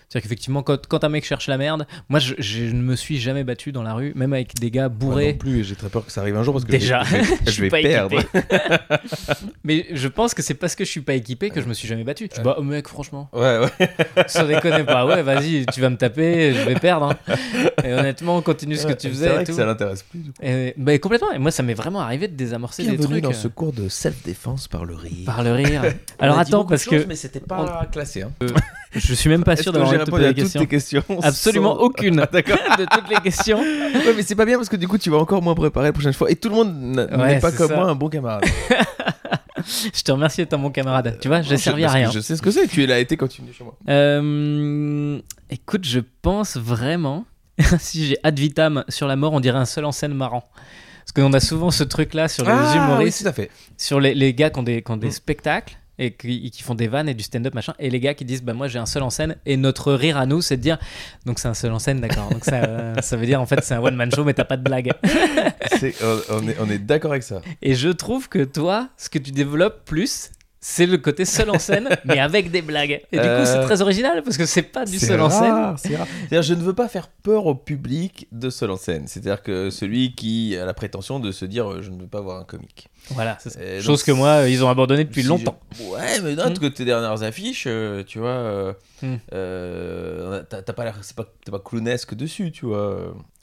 C'est-à-dire qu'effectivement, quand, quand un mec cherche la merde, moi je, je ne me suis jamais battu dans la rue, même avec des gars Moi bourrés. non plus, et j'ai très peur que ça arrive un jour parce que Déjà, je vais, je vais- je je suis vais pas perdre. Mais je pense que c'est parce que je suis pas équipé que je me suis jamais battu. Je dis, bah, oh, mec, franchement, Ouais, ouais. ça déconne pas. Ouais, vas-y, tu vas me taper, je vais perdre. hein. Et honnêtement, continue ce que tu C'est faisais. vrai et que tout. ça l'intéresse plus. du coup. Et, bah, complètement. Et moi, ça m'est vraiment arrivé de désamorcer des Bienvenue trucs. dans euh, ce cours de self-défense par le rire. Par le rire. Alors attends, parce que mais c'était pas classé. Hein. je suis même pas sûr que d'avoir répondu à toutes tes questions Absolument sans- aucune. Ah, D'accord. de toutes les questions. Ouais, mais c'est pas bien parce que du coup, tu vas encore moins préparer la prochaine fois. Et tout le monde Ouais, n'est pas comme ça. moi un bon camarade. Je te remercie d'être un bon camarade. Tu vois, j'ai servi à rien. Je sais ce que c'est. Tu l'as été quand tu venais chez moi. Euh, écoute, je pense vraiment, si j'ai ad vitam sur la mort, on dirait un seul en scène marrant. Parce qu'on a souvent ce truc-là sur les Ah, oui, humoristes, tout à fait. sur les, les gars qui ont des, qui ont des Mm. spectacles et qui, qui font des vannes et du stand-up machin, et les gars qui disent bah moi j'ai un seul en scène et notre rire à nous c'est de dire donc c'est un seul en scène d'accord donc ça, euh, ça veut dire en fait c'est un one man show mais t'as pas de blague C'est- on, est, on est d'accord avec ça. et je trouve que toi ce que tu développes plus c'est le côté seul en scène mais avec des blagues et du Euh, coup c'est très original parce que c'est pas du seul en scène rare, c'est rare. C'est-à-dire, je ne veux pas faire peur au public de seul en scène. C'est-à-dire que celui qui a la prétention de se dire euh, je ne veux pas voir un comique. Voilà, c'est ça. Et donc, chose que moi, euh, ils ont abandonné depuis Si longtemps. je- Ouais, mais note Mm. que tes dernières affiches, euh, tu vois, euh, Mm. euh, t'as pas l'air, c'est pas, t'es pas clownesque dessus, tu vois.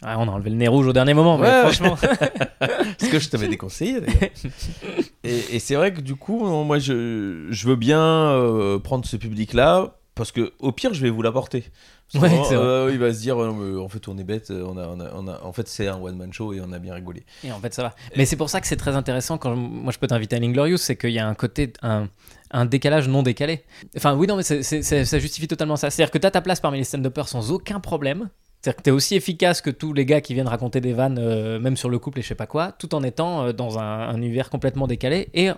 Ouais, on a enlevé le nez rouge au dernier moment, mais Ouais. franchement. Ce que je t'avais déconseillé d'ailleurs. et et c'est vrai que du coup, moi, je, je veux bien euh, prendre ce public-là parce que au pire, je vais vous l'apporter. Que Ouais, c'est euh, il va se dire, euh, en fait, on est bête, on a, on a, on a- en fait, c'est un one-man show et on a bien rigolé. Et en fait, ça va. Mais c'est pour ça que c'est très intéressant quand je- moi je peux t'inviter à l'Inglorious, c'est qu'il y a un côté, un, un décalage non décalé. Enfin, oui, non, mais c'est- c'est- c'est- ça justifie totalement ça. C'est-à-dire que tu as ta place parmi les stand-uppers sans aucun problème. C'est-à-dire que t'es aussi efficace que tous les gars qui viennent raconter des vannes, euh, même sur le couple et je sais pas quoi, tout en étant euh, dans un, un univers complètement décalé et,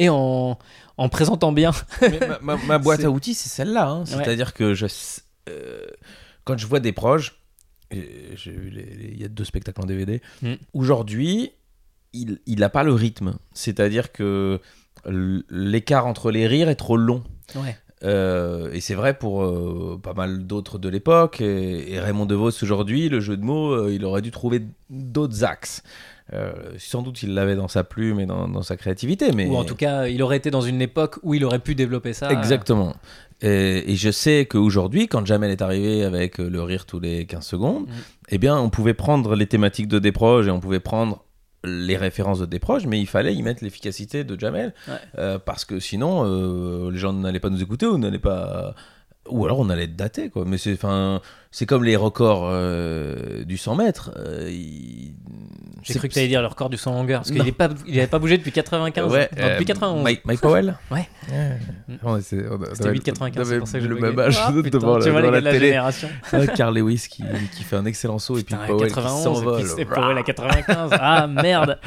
et en, en présentant bien. Mais ma, ma- ma boîte à outils, c'est celle-là. hein. C'est-à-dire que je, euh, quand je vois des proches, j'ai il y a deux spectacles en DVD, Mm. aujourd'hui, il n'a pas le rythme. C'est-à-dire que l'écart entre les rires est trop long. Ouais. Euh, et c'est vrai pour euh, pas mal d'autres de l'époque. Et, et Raymond DeVos aujourd'hui, le jeu de mots, euh, il aurait dû trouver d'autres axes. Sans doute il l'avait dans sa plume et dans, dans sa créativité. Mais... Ou en tout cas, il aurait été dans une époque où il aurait pu développer ça. Exactement. Et, et je sais qu'aujourd'hui, quand Jamel est arrivé avec le rire tous les 15 secondes, Mm. eh bien, on pouvait prendre les thématiques de Desproges et on pouvait prendre les références de Desproges, mais il fallait y mettre l'efficacité de Jamel, Ouais. euh, parce que sinon, euh, les gens n'allaient pas nous écouter ou n'allaient pas... Ou alors on allait être daté, quoi. Mais c'est, enfin, c'est comme les records euh, du 100 mètres. euh, il- J'ai c'est- cru que tu allais dire le record du 100 longueur, parce qu'il n'avait pas, il avait pas bougé depuis 95, Ouais, non, depuis euh, 91. Mike, Mike Powell Ouais. C'était on 8,95, avait c'est pour ça que je le même âge Ah, putain, devant la, tu vois les devant gars la de la télé. génération. Ah, Carl Lewis qui, qui fait un excellent saut et puis Putain, Powell 91, qui s'envole. et Powell à 95. Ah merde.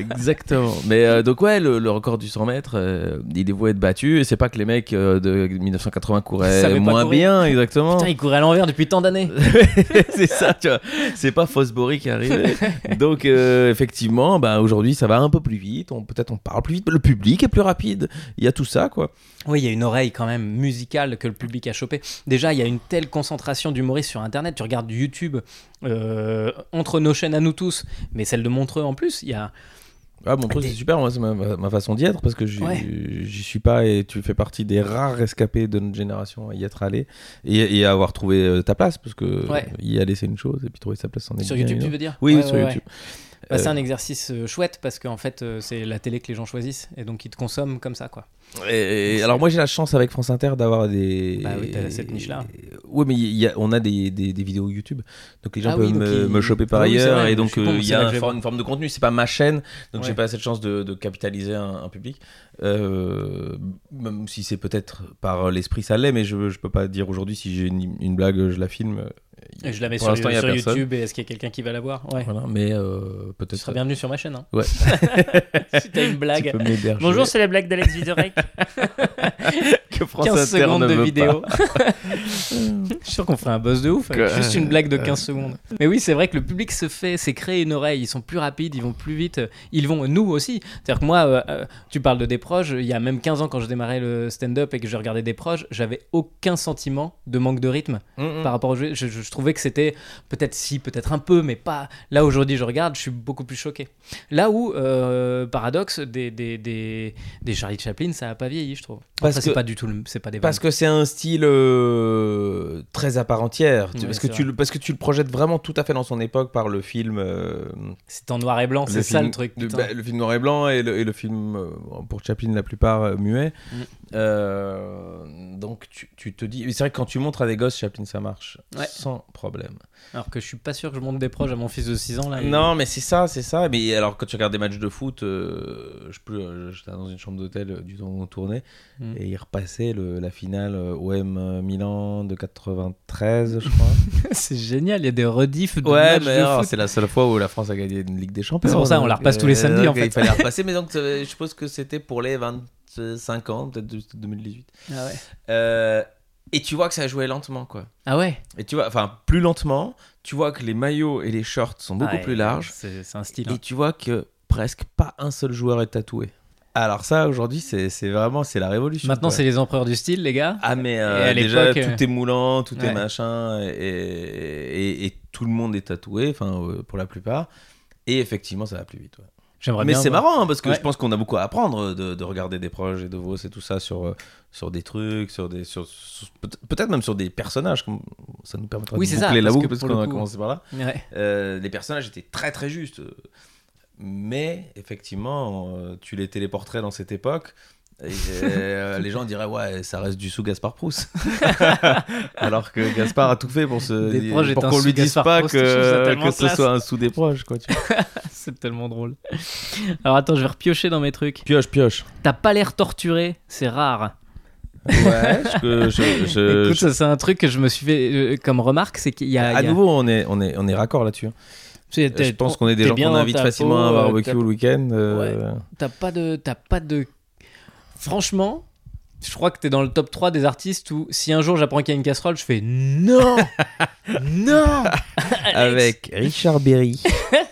Exactement. Mais euh, donc ouais, le, le record du 100 mètres, euh, il est voué être battu. Et c'est pas que les mecs euh, de 1980 Ils couraient moins bien, exactement. Putain, il courait à l'envers depuis tant d'années. c'est ça, tu vois. C'est pas Fosbury qui est arrivé. Donc euh, effectivement, bah, aujourd'hui ça va un peu plus vite. On peut-être on parle plus vite, le public est plus rapide. Il y a tout ça quoi. Oui, il y a une oreille quand même musicale que le public a chopé. Déjà, il y a une telle concentration d'humoristes sur Internet. Tu regardes YouTube euh, entre nos chaînes à nous tous, mais celle de Montreux en plus. Il y a Ah, mon truc, c'est super, moi, c'est ma, ma- façon d'y être parce que j'y Ouais. suis pas et tu fais partie des rares rescapés de notre génération à y être allé et, et à avoir trouvé euh, ta place parce que Ouais. y aller c'est une chose et puis trouver sa place c'en est sur YouTube, tu veux dire? Oui, Ouais, sur YouTube. Bah, c'est Euh, un exercice euh, chouette parce qu'en fait, euh, c'est la télé que les gens choisissent et donc ils te consomment comme ça, quoi. Et, alors moi j'ai la chance avec France Inter d'avoir des. Bah oui, t'as cette niche-là. Oui, mais il y a, on a des, des, des vidéos YouTube, donc les gens Ah peuvent oui, me, choper par Ah c'est ailleurs et donc euh, il y a là un for- une forme de contenu. C'est pas ma chaîne, donc j'ai Ouais. pas cette chance de, de capitaliser un, un public. Euh, même si c'est peut-être par l'esprit ça l'est, mais je, je peux pas dire aujourd'hui si j'ai une, une blague, je la filme. Et je la mets sur. YouTube et est-ce qu'il y a quelqu'un qui va la voir? Ouais. Voilà, mais euh, Tu peut-être. seras bienvenu sur ma chaîne. Hein. Ouais. si t'as une Tu blague. Bonjour, c'est la blague d'Alex Vizorek. que France 15 Inter secondes ne de vidéo. Je suis sûr qu'on ferait un buzz de ouf avec juste une blague de 15 secondes. Mais oui, c'est vrai que le public se fait, c'est créer une oreille. Ils sont plus rapides, ils vont plus vite. Ils vont, nous aussi. C'est-à-dire que moi, euh, euh, tu parles de des proches. Il y a même 15 ans, quand je démarrais le stand-up et que je regardais des proches, j'avais aucun sentiment de manque de rythme. Mm, mm. par rapport au jeu. Je, je- je trouvais que c'était peut-être si, peut-être un peu, mais pas. Là aujourd'hui, je regarde, je suis beaucoup plus choqué. Là où, euh, paradoxe, des, des, des, des Charlie Chaplin, ça a pas vieilli, je trouve. Parce c'est que- pas du tout, le- c'est pas des Parce vannes. que c'est un style euh, très à part entière. Parce, que c'est tu, parce que tu le projettes vraiment tout à fait dans son époque par le film. euh, C'est en noir et blanc, c'est ça le truc. bah, le film noir et blanc et le, et le film, pour Chaplin, la plupart muet. Mm. Donc tu, tu te dis. C'est vrai que quand tu montres à des gosses, Chaplin, ça marche. Ouais. Sans problème. Alors que je suis pas sûr que je monte des proches à mon fils de 6 ans là. Non, mais c'est ça, c'est ça. Mais alors, quand tu regardes des matchs de foot, euh, je euh, j'étais dans une chambre d'hôtel euh, du temps où on tournait, Mm. et il repassait le- la finale euh, OM Milan de 93, je crois. c'est génial, il y a des rediffs de ouais, matchs mais de foot. c'est la seule fois où la France a gagné une Ligue des Champions. C'est pour ça, on la repasse tous les samedis, en fait. Il fallait la repasser, mais donc je suppose que c'était pour les 25 ans, peut-être de- 2018. Ah ouais. Et tu vois que ça jouait lentement, quoi. Ah ouais? Et tu vois, enfin, plus lentement, tu vois que les maillots et les shorts sont beaucoup Ah ouais, plus larges. C'est un style. Et hein. tu vois que presque pas un seul joueur est tatoué. Alors ça, aujourd'hui, c'est vraiment c'est la révolution. Maintenant, c'est les empereurs du style, les gars. Ah mais euh, déjà l'époque, euh, tout est moulant, tout ouais. est machin et, et, et tout le monde est tatoué, enfin euh, pour la plupart. Et effectivement, ça va plus vite. ouais. J'aimerais Mais c'est marrant hein, parce que Ouais. je pense qu'on a beaucoup à apprendre de, de regarder des proches et de vos et tout ça sur euh, sur des trucs, sur des sur, sur- peut- peut-être même sur des personnages. Comme ça nous permettra Oui, de ça, boucler la parce boucle que parce pour qu'on a commencé par là. Ouais. Euh, les personnages étaient très très justes. Mais effectivement, euh, tu les téléporterais dans cette époque. Et euh, les gens diraient ouais ça reste du sous Gaspard Proust alors que Gaspard a tout fait pour se pour qu'on lui dise Gaspard pas Proust, que, que ce soit un sous des proches quoi c'est tellement drôle. Alors attends, je vais repiocher dans mes trucs. pioche pioche T'as pas l'air torturé, c'est rare. Ouais, je, je, je- Écoute, je- c'est un truc que je me suis fait euh, comme remarque, c'est qu'il y a. à y a- nouveau, on est, on est, on est raccord là-dessus. c'est- Je t'es- pense qu'on est des gens qu'on invite facilement peau, à un euh, barbecue le week-end. euh, T'as pas de. T'as pas de. Franchement, je crois que t'es dans le top 3 des artistes où si un jour j'apprends qu'il y a une casserole, je fais non Non avec Richard Berry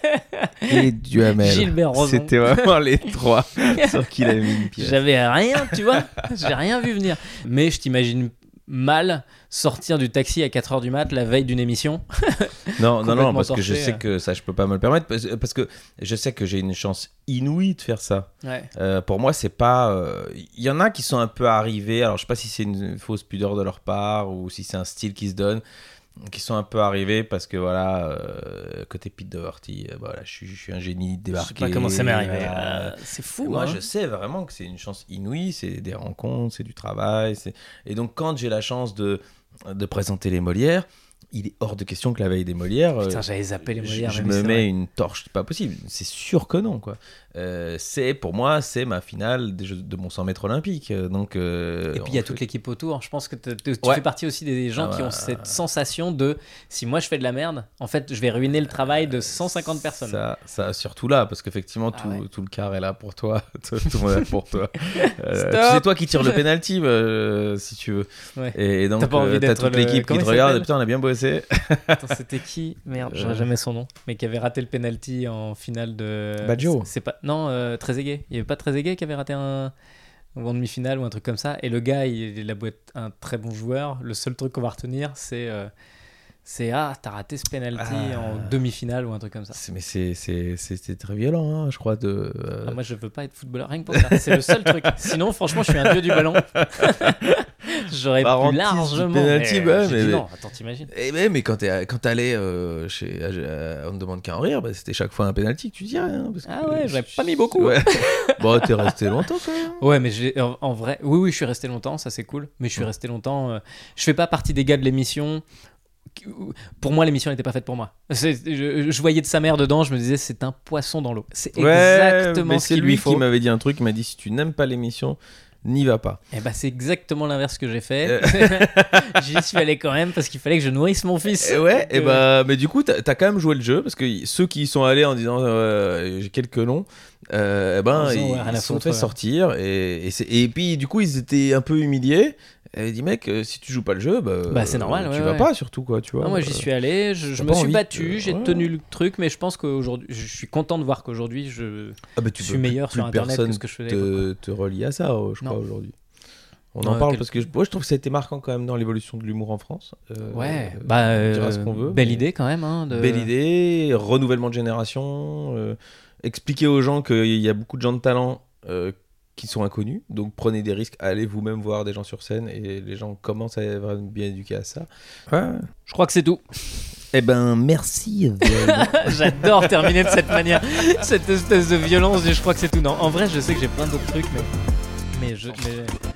et Duhamel. Gilbert Rozon. C'était vraiment les trois sur qui il a mis une pièce. J'avais rien, tu vois J'ai rien vu venir. Mais je t'imagine mal sortir du taxi à 4h du mat la veille d'une émission. Non, non, non, parce que je sais euh. que ça, je peux pas me le permettre. Parce, que je sais que j'ai une chance inouïe de faire ça. Ouais. Euh, pour moi, c'est pas. euh, Il y en a qui sont un peu arrivés. Alors, je sais pas si c'est une fausse pudeur de leur part ou si c'est un style qui se donne. Qui sont un peu arrivés parce que voilà, euh, côté Pete Doherty, euh, voilà, je suis, je suis un génie Je débarqué. sais pas comment ça m'est arrivé. euh, c'est fou. Moi, hein. je sais vraiment que c'est une chance inouïe, c'est des rencontres, c'est du travail. c'est- Et donc, quand j'ai la chance de, de présenter les Molières, il est hors de question que la veille des Molières, Putain, j'avais zappé les je- Molières. je, mais me mets vrai. une torche, c'est pas possible. C'est sûr que non, quoi. Euh, c'est pour moi, c'est ma finale des Jeux de mon 100 mètres olympique. Euh, Donc, euh, Et puis il y a toute l'équipe autour. Je pense que te- te- tu Ouais. fais partie aussi des gens Ah qui bah. ont cette sensation de si moi je fais de la merde, en fait je vais ruiner le travail de 150 personnes. Ça, ça surtout là, parce qu'effectivement, Ah tout, ouais. tout le quart est là pour toi. tout, tout le monde est là pour toi. Euh, tu sais, toi qui tire le penalty, euh, si tu veux. Ouais. Et, et donc, T'as pas envie euh, t'as d'être toute le- l'équipe qui te regarde. Putain, on a bien bossé. C'était qui? Merde, j'aurais jamais son nom. Mais qui avait raté le penalty en finale de. Baggio. C'est pas. Non, euh, Trezeguet. Il y avait pas Trezeguet qui avait raté un. en demi-finale ou un truc comme ça. Et le gars, il, il a beau être un très bon joueur. Le seul truc qu'on va retenir, c'est. euh, c'est ah, t'as raté ce penalty Ah. en demi-finale ou un truc comme ça. Mais c'est très violent, hein, je crois. De, euh, Ah, moi, je veux pas être footballeur, rien que pour ça. C'est le seul truc. Sinon, franchement, je suis un dieu du ballon. J'aurais pu largement. penalty, mais, ouais, j'ai mais- dit non, attends, t'imagines Eh ben, mais quand t'allais euh, chez on ne demande qu'à en rire, bah, c'était chaque fois un penalty que tu dis rien. parce que- Ah ouais, j'avais pas mis beaucoup. Ouais. bon, t'es resté longtemps quand même. Ouais, mais en, en vrai, oui, oui, je suis resté longtemps, ça c'est cool. Mais je suis resté longtemps. euh, je fais pas partie des gars de l'émission. Pour moi, l'émission n'était pas faite pour moi. C'est- Je, je voyais de sa mère dedans, je me disais, c'est un poisson dans l'eau. C'est exactement mais ce c'est qu'il lui lui faut. qui m'avait dit un truc. Il m'a dit si tu n'aimes pas l'émission, n'y va pas. Et bah, c'est exactement l'inverse que j'ai fait. Euh. J'y suis allé quand même parce qu'il fallait que je nourrisse mon fils. Et ouais, et Donc, bah, mais du coup, t'as as quand même joué le jeu parce que ceux qui y sont allés en disant euh, j'ai quelques noms, euh, eh ben, Ils ils sont fait sortir et, et, et puis du coup, ils étaient un peu humiliés. Il dit mec, euh, si tu joues pas le jeu, bah, Bah, c'est normal, tu ouais, vas ouais. pas surtout quoi, tu vois. Ah, moi j'y Euh, suis allé, je, me suis envie battu, j'ai ouais. tenu le truc, mais je pense qu'aujourd'hui, je suis content de voir qu'aujourd'hui je, ah bah, tu suis meilleur plus sur internet personne que ce que je faisais. te, te relie à ça, euh, je Non. crois aujourd'hui. On en parle quel- parce que je, moi, je trouve que ça a été marquant quand même dans l'évolution de l'humour en France. Euh, Ouais, euh, bah, on dira euh, ce qu'on veut. belle mais- idée quand même. Hein, de... Belle idée, renouvellement de génération, euh, expliquer aux gens qu'il y a beaucoup de gens de talent euh, qui sont inconnus, donc prenez des risques, allez vous-même voir des gens sur scène et les gens commencent à être bien éduqués à ça. Ouais. Je crois que c'est tout. Eh ben merci. J'adore terminer de cette manière, cette espèce de violence. Je crois que c'est tout. Non, en vrai, je sais que j'ai plein d'autres trucs, mais mais je. Mais...